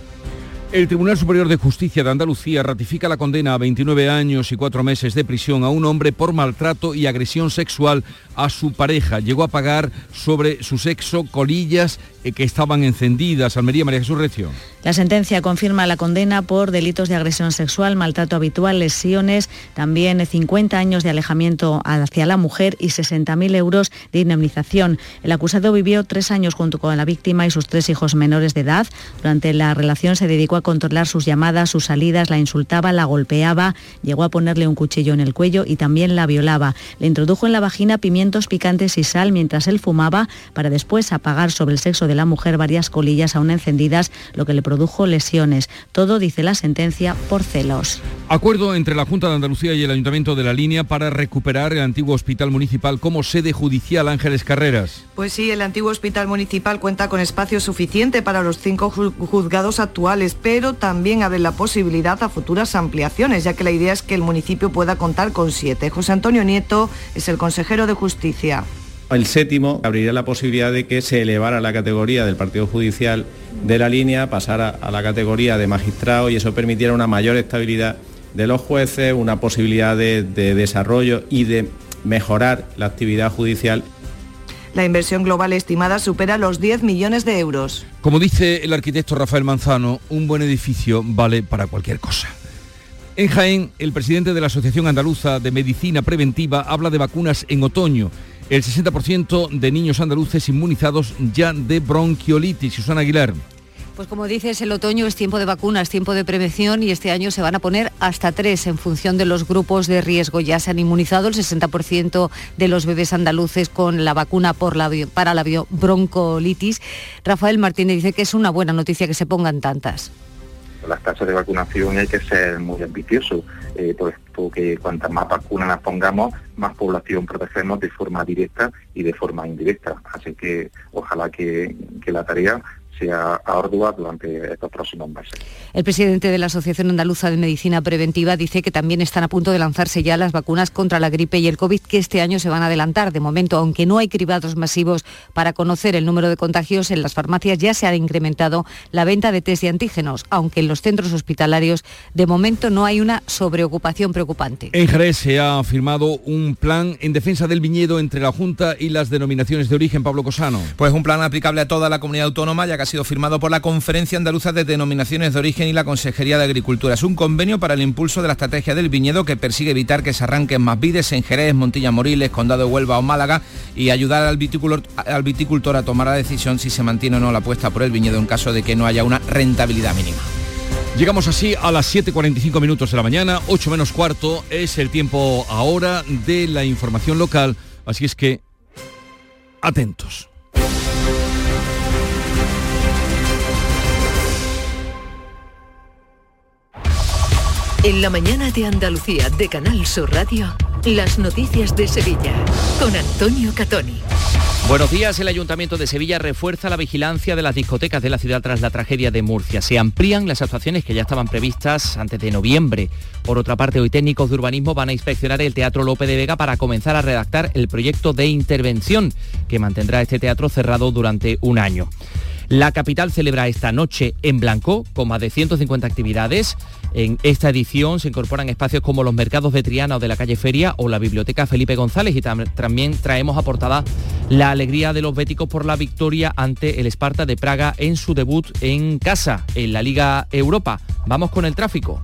El Tribunal Superior de Justicia de Andalucía ratifica la condena a 29 años y cuatro meses de prisión a un hombre por maltrato y agresión sexual a su pareja. Llegó a pagar sobre su sexo colillas eh, que estaban encendidas. Almería María Jesús Recio. La sentencia confirma la condena por delitos de agresión sexual, maltrato habitual, lesiones, también 50 años de alejamiento hacia la mujer y 60.000 euros de indemnización. El acusado vivió tres años junto con la víctima y sus tres hijos menores de edad. Durante la relación se dedicó a controlar sus llamadas, sus salidas, la insultaba, la golpeaba, llegó a ponerle un cuchillo en el cuello y también la violaba. Le introdujo en la vagina pimientos picantes y sal mientras él fumaba para después apagar sobre el sexo de la mujer varias colillas aún encendidas, lo que le produjo lesiones. Todo, dice la sentencia, por celos. Acuerdo entre la Junta de Andalucía y el Ayuntamiento de la Línea para recuperar el antiguo hospital municipal como sede judicial Ángeles Carreras. Pues sí, el antiguo hospital municipal cuenta con espacio suficiente para los cinco ju- juzgados actuales, pero también abre la posibilidad a futuras ampliaciones, ya que la idea es que el municipio pueda contar con siete. José Antonio Nieto es el consejero de Justicia. El séptimo abriría la posibilidad de que se elevara la categoría del partido judicial de la línea, pasara a la categoría de magistrado y eso permitiera una mayor estabilidad de los jueces, una posibilidad de, de desarrollo y de mejorar la actividad judicial. La inversión global estimada supera los 10 millones de euros. Como dice el arquitecto Rafael Manzano, un buen edificio vale para cualquier cosa. En Jaén, el presidente de la Asociación Andaluza de Medicina Preventiva habla de vacunas en otoño. El 60% de niños andaluces inmunizados ya de bronquiolitis. Susana Aguilar. Pues como dices, el otoño es tiempo de vacunas, tiempo de prevención y este año se van a poner hasta tres en función de los grupos de riesgo. Ya se han inmunizado el 60% de los bebés andaluces con la vacuna para la broncolitis. Rafael Martínez dice que es una buena noticia que se pongan tantas. Las tasas de vacunación hay que ser muy ambiciosos, eh, que cuantas más vacunas las pongamos, más población protegemos de forma directa y de forma indirecta. Así que ojalá que la tarea sea ardua durante estos próximos meses. El presidente de la Asociación Andaluza de Medicina Preventiva dice que también están a punto de lanzarse ya las vacunas contra la gripe y el COVID que este año se van a adelantar. De momento, aunque no hay cribados masivos para conocer el número de contagios, en las farmacias ya se ha incrementado la venta de test de antígenos, aunque en los centros hospitalarios de momento no hay una sobreocupación preocupante. En Jerez se ha firmado un plan en defensa del viñedo entre la Junta y las denominaciones de origen, Pablo Cosano. Pues un plan aplicable a toda la comunidad autónoma, ya que sido firmado por la Conferencia Andaluza de Denominaciones de Origen y la Consejería de Agricultura. Es un convenio para el impulso de la estrategia del viñedo que persigue evitar que se arranquen más vides en Jerez, Montilla Moriles, Condado de Huelva o Málaga y ayudar al viticultor, al viticultor a tomar la decisión si se mantiene o no la apuesta por el viñedo en caso de que no haya una rentabilidad mínima. Llegamos así a las 7.45 minutos de la mañana, 8 menos cuarto, es el tiempo ahora de la información local, así es que atentos. En la mañana de Andalucía de Canal Sur Radio, las noticias de Sevilla con Antonio Catoni. Buenos días. El Ayuntamiento de Sevilla refuerza la vigilancia de las discotecas de la ciudad tras la tragedia de Murcia. Se amplían las actuaciones que ya estaban previstas antes de noviembre. Por otra parte, hoy técnicos de urbanismo van a inspeccionar el Teatro Lope de Vega para comenzar a redactar el proyecto de intervención que mantendrá este teatro cerrado durante un año. La capital celebra esta noche en blanco con más de 150 actividades. En esta edición se incorporan espacios como los mercados de Triana o de la calle Feria o la Biblioteca Felipe González y también traemos aportada la alegría de los béticos por la victoria ante el Esparta de Praga en su debut en casa en la Liga Europa. Vamos con el tráfico.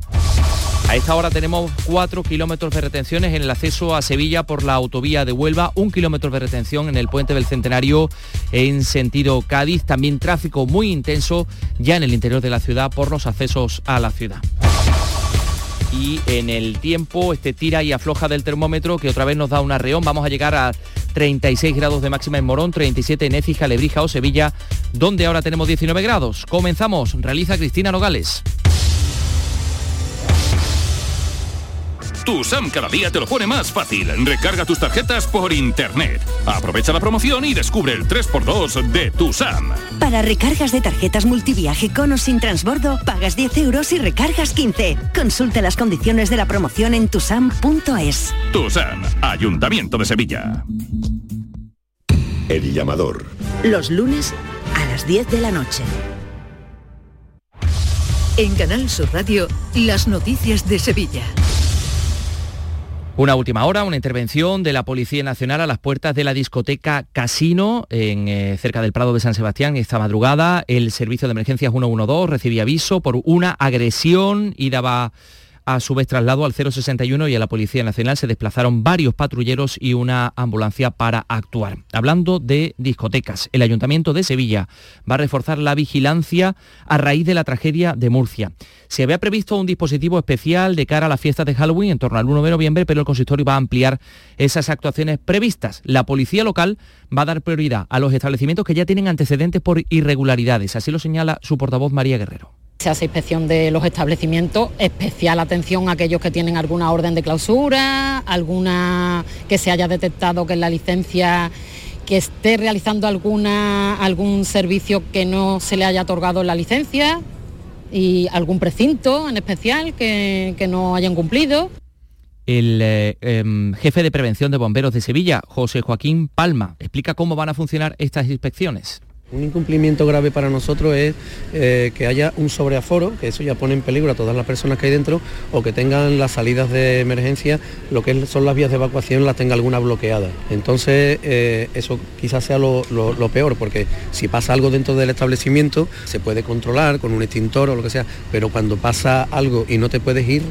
A esta hora tenemos 4 kilómetros de retenciones en el acceso a Sevilla por la autovía de Huelva, un kilómetro de retención en el puente del Centenario en sentido Cádiz, también tráfico muy intenso ya en el interior de la ciudad por los accesos a la ciudad y en el tiempo este tira y afloja del termómetro que otra vez nos da un arreón. Vamos a llegar a 36 grados de máxima en Morón, 37 en Écija, Lebrija o Sevilla, donde ahora tenemos 19 grados. Comenzamos, realiza Cristina Nogales. Tu SAM cada día te lo pone más fácil. Recarga tus tarjetas por internet. Aprovecha la promoción y descubre el 3x2 de Tu SAM. Para recargas de tarjetas multiviaje con o sin transbordo, pagas 10 euros y recargas 15. Consulta las condiciones de la promoción en tusam.es. Tu SAM, Ayuntamiento de Sevilla. El llamador. Los lunes a las 10 de la noche. En Canal Sur Radio, las noticias de Sevilla. Una última hora, una intervención de la Policía Nacional a las puertas de la discoteca Casino, en, eh, cerca del Prado de San Sebastián, esta madrugada. El servicio de emergencias 112 recibía aviso por una agresión y daba a su vez traslado al 061 y a la Policía Nacional se desplazaron varios patrulleros y una ambulancia para actuar. Hablando de discotecas, el Ayuntamiento de Sevilla va a reforzar la vigilancia a raíz de la tragedia de Murcia. Se había previsto un dispositivo especial de cara a las fiestas de Halloween en torno al 1 de noviembre, pero el consistorio va a ampliar esas actuaciones previstas. La policía local va a dar prioridad a los establecimientos que ya tienen antecedentes por irregularidades. Así lo señala su portavoz María Guerrero. Se hace inspección de los establecimientos, especial atención a aquellos que tienen alguna orden de clausura, alguna que se haya detectado que en la licencia que esté realizando alguna, algún servicio que no se le haya otorgado la licencia y algún precinto en especial que, que no hayan cumplido. El eh, em, jefe de prevención de bomberos de Sevilla, José Joaquín Palma, explica cómo van a funcionar estas inspecciones. Un incumplimiento grave para nosotros es eh, que haya un sobreaforo, que eso ya pone en peligro a todas las personas que hay dentro, o que tengan las salidas de emergencia, lo que son las vías de evacuación, las tenga alguna bloqueada. Entonces, eh, eso quizás sea lo, lo peor, porque si pasa algo dentro del establecimiento, se puede controlar con un extintor o lo que sea, pero cuando pasa algo y no te puedes ir,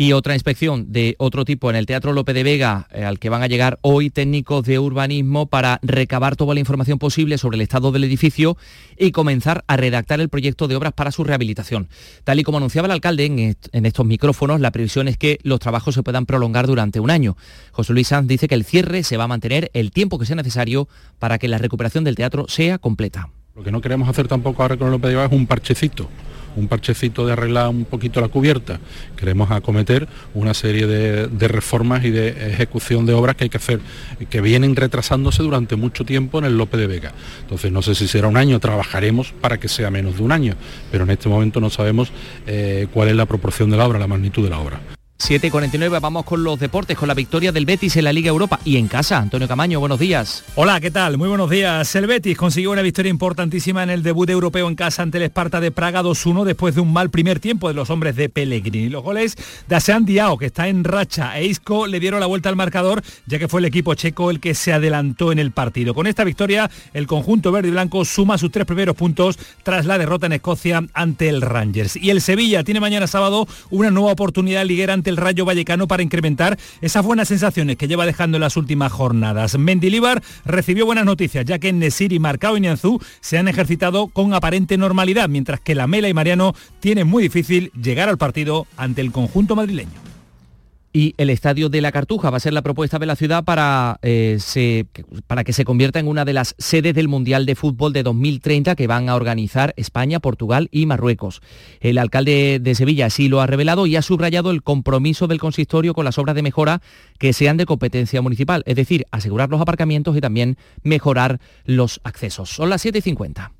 y otra inspección de otro tipo en el Teatro Lope de Vega, eh, al que van a llegar hoy técnicos de urbanismo para recabar toda la información posible sobre el estado del edificio y comenzar a redactar el proyecto de obras para su rehabilitación. Tal y como anunciaba el alcalde en, en estos micrófonos, la previsión es que los trabajos se puedan prolongar durante un año. José Luis Sanz dice que el cierre se va a mantener el tiempo que sea necesario para que la recuperación del teatro sea completa. Lo que no queremos hacer tampoco ahora con Lope de Vega es un parchecito un parchecito de arreglar un poquito la cubierta. Queremos acometer una serie de, reformas y de ejecución de obras que hay que hacer, que vienen retrasándose durante mucho tiempo en el Lope de Vega. Entonces no sé si será un año, trabajaremos para que sea menos de un año, pero en este momento no sabemos eh, cuál es la proporción de la obra, la magnitud de la obra. 7.49, vamos con los deportes, con la victoria del Betis en la Liga Europa y en casa. Antonio Camaño, buenos días. Hola, ¿qué tal? Muy buenos días. El Betis consiguió una victoria importantísima en el debut europeo en casa ante el Esparta de Praga 2-1 después de un mal primer tiempo de los hombres de Pellegrini. Los goles de Asean Diao, que está en racha, e Isco le dieron la vuelta al marcador, ya que fue el equipo checo el que se adelantó en el partido. Con esta victoria, el conjunto verde y blanco suma sus tres primeros puntos tras la derrota en Escocia ante el Rangers. Y el Sevilla tiene mañana sábado una nueva oportunidad liguera ante el Rayo Vallecano para incrementar esas buenas sensaciones que lleva dejando en las últimas jornadas. Mendilibar recibió buenas noticias, ya que Nesiri, Marcao y Nianzú se han ejercitado con aparente normalidad, mientras que Lamela y Mariano tienen muy difícil llegar al partido ante el conjunto madrileño y el Estadio de la Cartuja va a ser la propuesta de la ciudad para, eh, para que se convierta en una de las sedes del Mundial de Fútbol de 2030 que van a organizar España, Portugal y Marruecos. El alcalde de Sevilla así lo ha revelado y ha subrayado el compromiso del consistorio con las obras de mejora que sean de competencia municipal, es decir, asegurar los aparcamientos y también mejorar los accesos. Son las 7.50.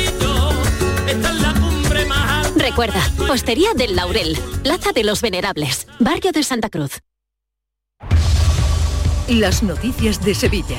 Recuerda, Postería del Laurel, Plaza de los Venerables, Barrio de Santa Cruz. Las noticias de Sevilla.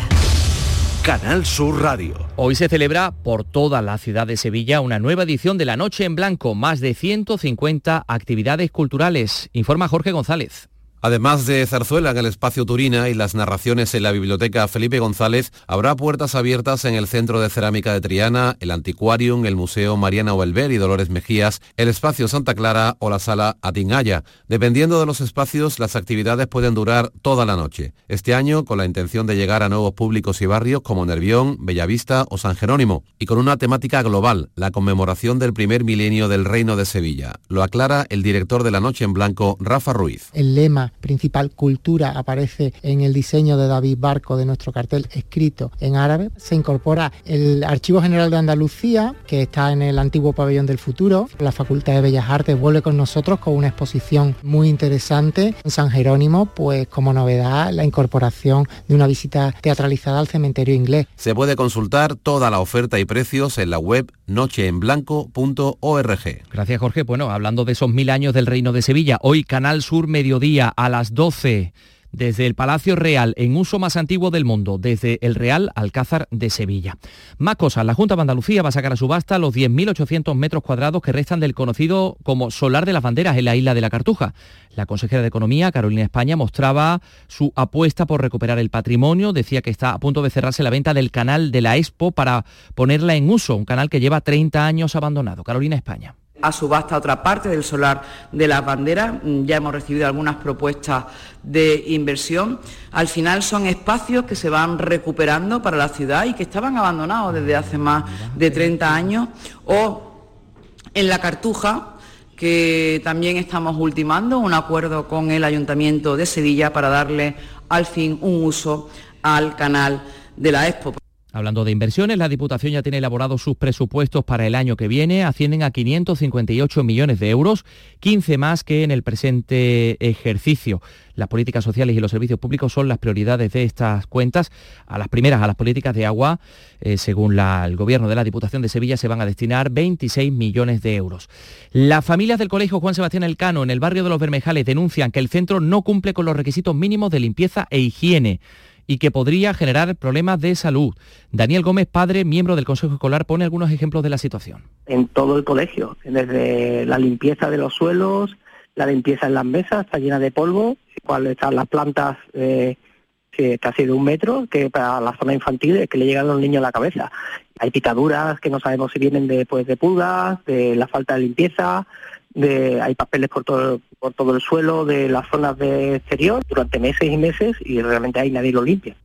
Canal Sur Radio. Hoy se celebra por toda la ciudad de Sevilla una nueva edición de La Noche en Blanco, más de 150 actividades culturales, informa Jorge González. Además de Zarzuela en el espacio Turina y las narraciones en la biblioteca Felipe González, habrá puertas abiertas en el Centro de Cerámica de Triana, el Antiquarium, el Museo Mariana Oelber y Dolores Mejías, el espacio Santa Clara o la sala Atingaya. Dependiendo de los espacios, las actividades pueden durar toda la noche. Este año, con la intención de llegar a nuevos públicos y barrios como Nervión, Bellavista o San Jerónimo, y con una temática global, la conmemoración del primer milenio del Reino de Sevilla. Lo aclara el director de La Noche en Blanco, Rafa Ruiz. El lema principal cultura aparece en el diseño de David Barco de nuestro cartel escrito en árabe. Se incorpora el Archivo General de Andalucía, que está en el antiguo pabellón del futuro. La Facultad de Bellas Artes vuelve con nosotros con una exposición muy interesante. En San Jerónimo, pues como novedad, la incorporación de una visita teatralizada al cementerio inglés. Se puede consultar toda la oferta y precios en la web nocheenblanco.org. Gracias Jorge. Bueno, hablando de esos mil años del Reino de Sevilla, hoy Canal Sur Mediodía a las 12 desde el Palacio Real en uso más antiguo del mundo, desde el Real Alcázar de Sevilla. Más cosas, la Junta de Andalucía va a sacar a subasta los 10.800 metros cuadrados que restan del conocido como Solar de las Banderas en la isla de la Cartuja. La consejera de Economía, Carolina España, mostraba su apuesta por recuperar el patrimonio, decía que está a punto de cerrarse la venta del canal de la Expo para ponerla en uso, un canal que lleva 30 años abandonado. Carolina España a subasta otra parte del solar de las banderas. Mm, ya hemos recibido algunas propuestas de inversión. Al final son espacios que se van recuperando para la ciudad y que estaban abandonados desde hace más de 30 años. O en la Cartuja, que también estamos ultimando un acuerdo con el Ayuntamiento de Sevilla para darle al fin un uso al canal de la Expo. Hablando de inversiones, la Diputación ya tiene elaborados sus presupuestos para el año que viene, ascienden a 558 millones de euros, 15 más que en el presente ejercicio. Las políticas sociales y los servicios públicos son las prioridades de estas cuentas. A las primeras, a las políticas de agua, eh, según el Gobierno de la Diputación de Sevilla, se van a destinar 26 millones de euros. Las familias del Colegio Juan Sebastián Elcano, en el barrio de Los Bermejales, denuncian que el centro no cumple con los requisitos mínimos de limpieza e higiene y que podría generar problemas de salud. Daniel Gómez, padre, miembro del Consejo Escolar, pone algunos ejemplos de la situación. En todo el colegio, desde la limpieza de los suelos, la limpieza en las mesas, está llena de polvo, cuáles están las plantas eh, casi de un metro, que para la zona infantil es que le llegan los niños a la cabeza. Hay picaduras que no sabemos si vienen de, pues, de pulgas, de la falta de limpieza, hay papeles por todo, por todo el suelo de las zonas de exterior durante meses y meses y realmente ahí nadie lo limpia.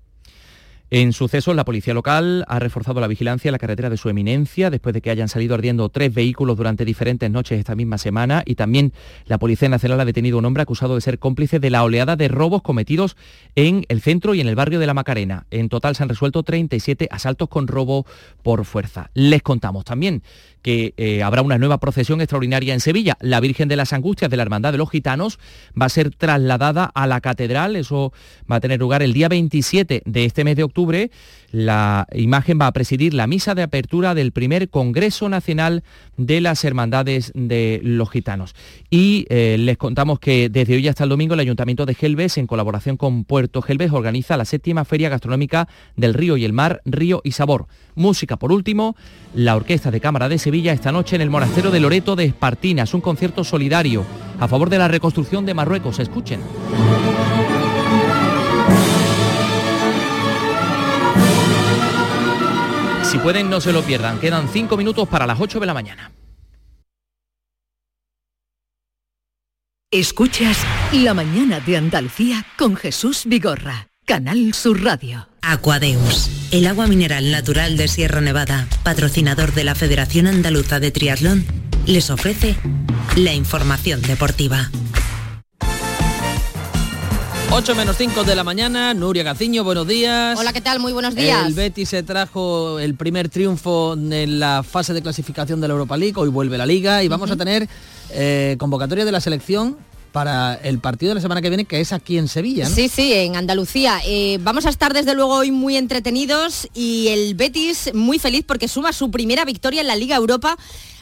En sucesos, la policía local ha reforzado la vigilancia en la carretera de su eminencia después de que hayan salido ardiendo tres vehículos durante diferentes noches esta misma semana y también la Policía Nacional ha detenido a un hombre acusado de ser cómplice de la oleada de robos cometidos en el centro y en el barrio de la Macarena. En total se han resuelto 37 asaltos con robo por fuerza. Les contamos también que eh, habrá una nueva procesión extraordinaria en Sevilla. La Virgen de las Angustias de la Hermandad de los Gitanos va a ser trasladada a la catedral. Eso va a tener lugar el día 27 de este mes de octubre. La imagen va a presidir la misa de apertura del primer Congreso Nacional de las Hermandades de los Gitanos. Y eh, les contamos que desde hoy hasta el domingo el Ayuntamiento de Gelbes, en colaboración con Puerto Gelbes, organiza la séptima Feria Gastronómica del Río y el Mar, Río y Sabor. Música, por último, la Orquesta de Cámara de Sevilla esta noche en el Monasterio de Loreto de Espartinas, un concierto solidario a favor de la reconstrucción de Marruecos. Escuchen. Si pueden, no se lo pierdan. Quedan cinco minutos para las 8 de la mañana. Escuchas La mañana de Andalucía con Jesús Vigorra, Canal Sur Radio. Aquadeus, el agua mineral natural de Sierra Nevada, patrocinador de la Federación Andaluza de Triatlón, les ofrece la información deportiva. 8 menos 5 de la mañana, Nuria Gaciño, buenos días. Hola, ¿qué tal? Muy buenos días. El Betis se trajo el primer triunfo en la fase de clasificación de la Europa League, hoy vuelve la liga y vamos a tener eh, convocatoria de la selección para el partido de la semana que viene, que es aquí en Sevilla. Sí, sí, en Andalucía. Eh, vamos a estar desde luego hoy muy entretenidos y el Betis muy feliz porque suma su primera victoria en la Liga Europa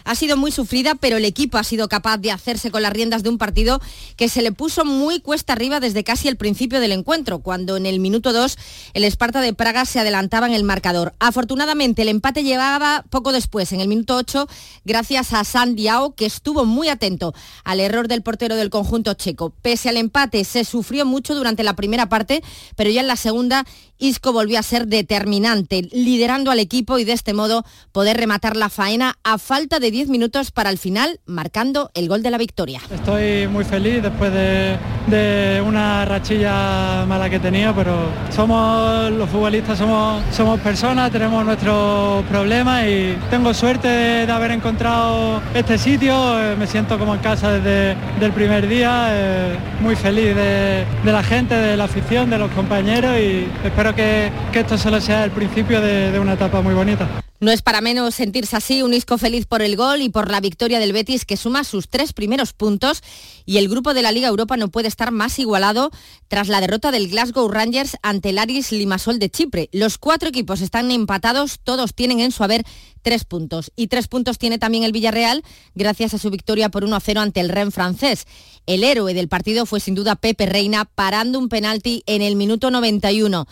ha sido muy sufrida, pero el equipo ha sido capaz de hacerse con las riendas de un partido que se le puso muy cuesta arriba desde casi el principio del encuentro, cuando en el minuto 2 el Esparta de Praga se adelantaba en el marcador. Afortunadamente el empate llegaba poco después, en el minuto 8, gracias a San Diao, que estuvo muy atento al error del portero del conjunto checo. Pese al empate, se sufrió mucho durante la primera parte, pero ya en la segunda Isco volvió a ser determinante, liderando al equipo y de este modo poder rematar la faena a falta de 10 minutos para el final, marcando el gol de la victoria. Estoy muy feliz después de, una rachilla mala que tenido, pero somos los futbolistas, somos, somos personas, tenemos nuestros problemas y tengo suerte de, haber encontrado este sitio, eh, me siento como en casa desde el primer día, eh, muy feliz de, la gente, de la afición, de los compañeros y espero que, esto solo sea el principio de una etapa muy bonita. No es para menos sentirse así, un Isco feliz por el gol y por la victoria del Betis que suma sus tres primeros puntos y el grupo de la Liga Europa no puede estar más igualado tras la derrota del Glasgow Rangers ante el Aris Limasol de Chipre. Los cuatro equipos están empatados, todos tienen en su haber tres puntos. Y tres puntos tiene también el Villarreal gracias a su victoria por 1-0 ante el Ren francés. El héroe del partido fue sin duda Pepe Reina parando un penalti en el minuto 91.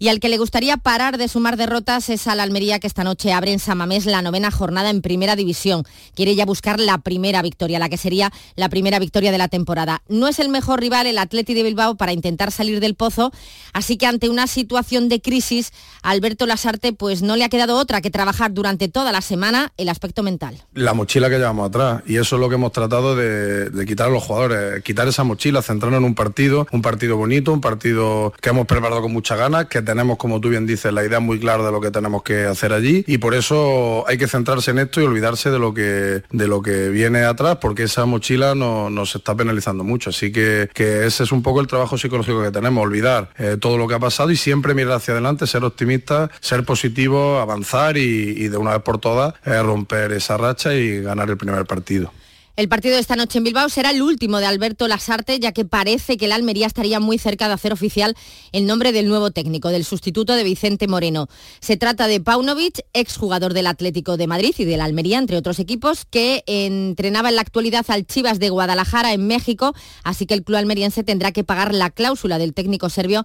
Y al que le gustaría parar de sumar derrotas es al Almería que esta noche abre en Samamés la novena jornada en primera división. Quiere ya buscar la primera victoria, la que sería la primera victoria de la temporada. No es el mejor rival el Atleti de Bilbao para intentar salir del pozo, así que ante una situación de crisis, Alberto Lasarte pues no le ha quedado otra que trabajar durante toda la semana el aspecto mental. La mochila que llevamos atrás y eso es lo que hemos tratado de, de quitar a los jugadores, quitar esa mochila, centrarnos en un partido, un partido bonito, un partido que hemos preparado con muchas ganas, que tenemos, como tú bien dices, la idea muy clara de lo que tenemos que hacer allí y por eso hay que centrarse en esto y olvidarse de lo que, de lo que viene atrás porque esa mochila no, nos está penalizando mucho. Así que, que, ese es un poco el trabajo psicológico que tenemos, olvidar eh, todo lo que ha pasado y siempre mirar hacia adelante, ser optimista, ser positivo, avanzar y, de una vez por todas eh, romper esa racha y ganar el primer partido. El partido de esta noche en Bilbao será el último de Alberto Lasarte, ya que parece que la Almería estaría muy cerca de hacer oficial el nombre del nuevo técnico, del sustituto de Vicente Moreno. Se trata de Paunovic, exjugador del Atlético de Madrid y de la Almería, entre otros equipos, que entrenaba en la actualidad al Chivas de Guadalajara en México, así que el club almeriense tendrá que pagar la cláusula del técnico serbio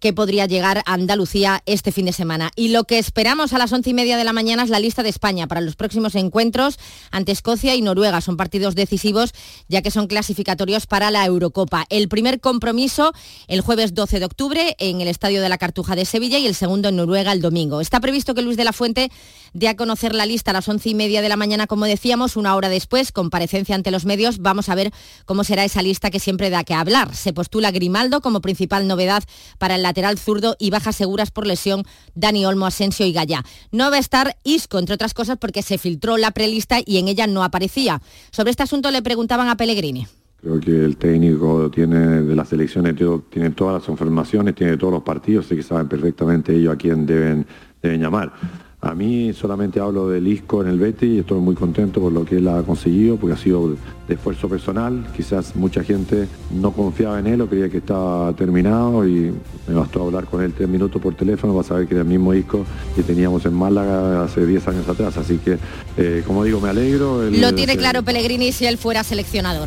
que podría llegar a Andalucía este fin de semana. Y lo que esperamos a las once y media de la mañana es la lista de España para los próximos encuentros ante Escocia y Noruega. Son partidos decisivos ya que son clasificatorios para la Eurocopa. El primer compromiso el jueves 12 de octubre en el Estadio de la Cartuja de Sevilla y el segundo en Noruega el domingo. Está previsto que Luis de la Fuente dé a conocer la lista a las once y media de la mañana, como decíamos, una hora después, comparecencia ante los medios. Vamos a ver cómo será esa lista que siempre da que hablar. Se postula Grimaldo como principal novedad para el lateral zurdo y bajas seguras por lesión Dani Olmo, Asensio y Gallá. No va a estar Isco, entre otras cosas, porque se filtró la prelista y en ella no aparecía. Sobre este asunto le preguntaban a Pellegrini. Creo que el técnico tiene de las selecciones, tiene todas las informaciones, tiene todos los partidos, así que saben perfectamente ellos a quién deben llamar. A mí solamente hablo del ISCO en el Betis y estoy muy contento por lo que él ha conseguido, porque ha sido de esfuerzo personal. Quizás mucha gente no confiaba en él o creía que estaba terminado y me bastó hablar con él tres minutos por teléfono para saber que era el mismo ISCO que teníamos en Málaga hace 10 años atrás. Así que, eh, como digo, me alegro. lo tiene claro Pellegrini si él fuera seleccionador.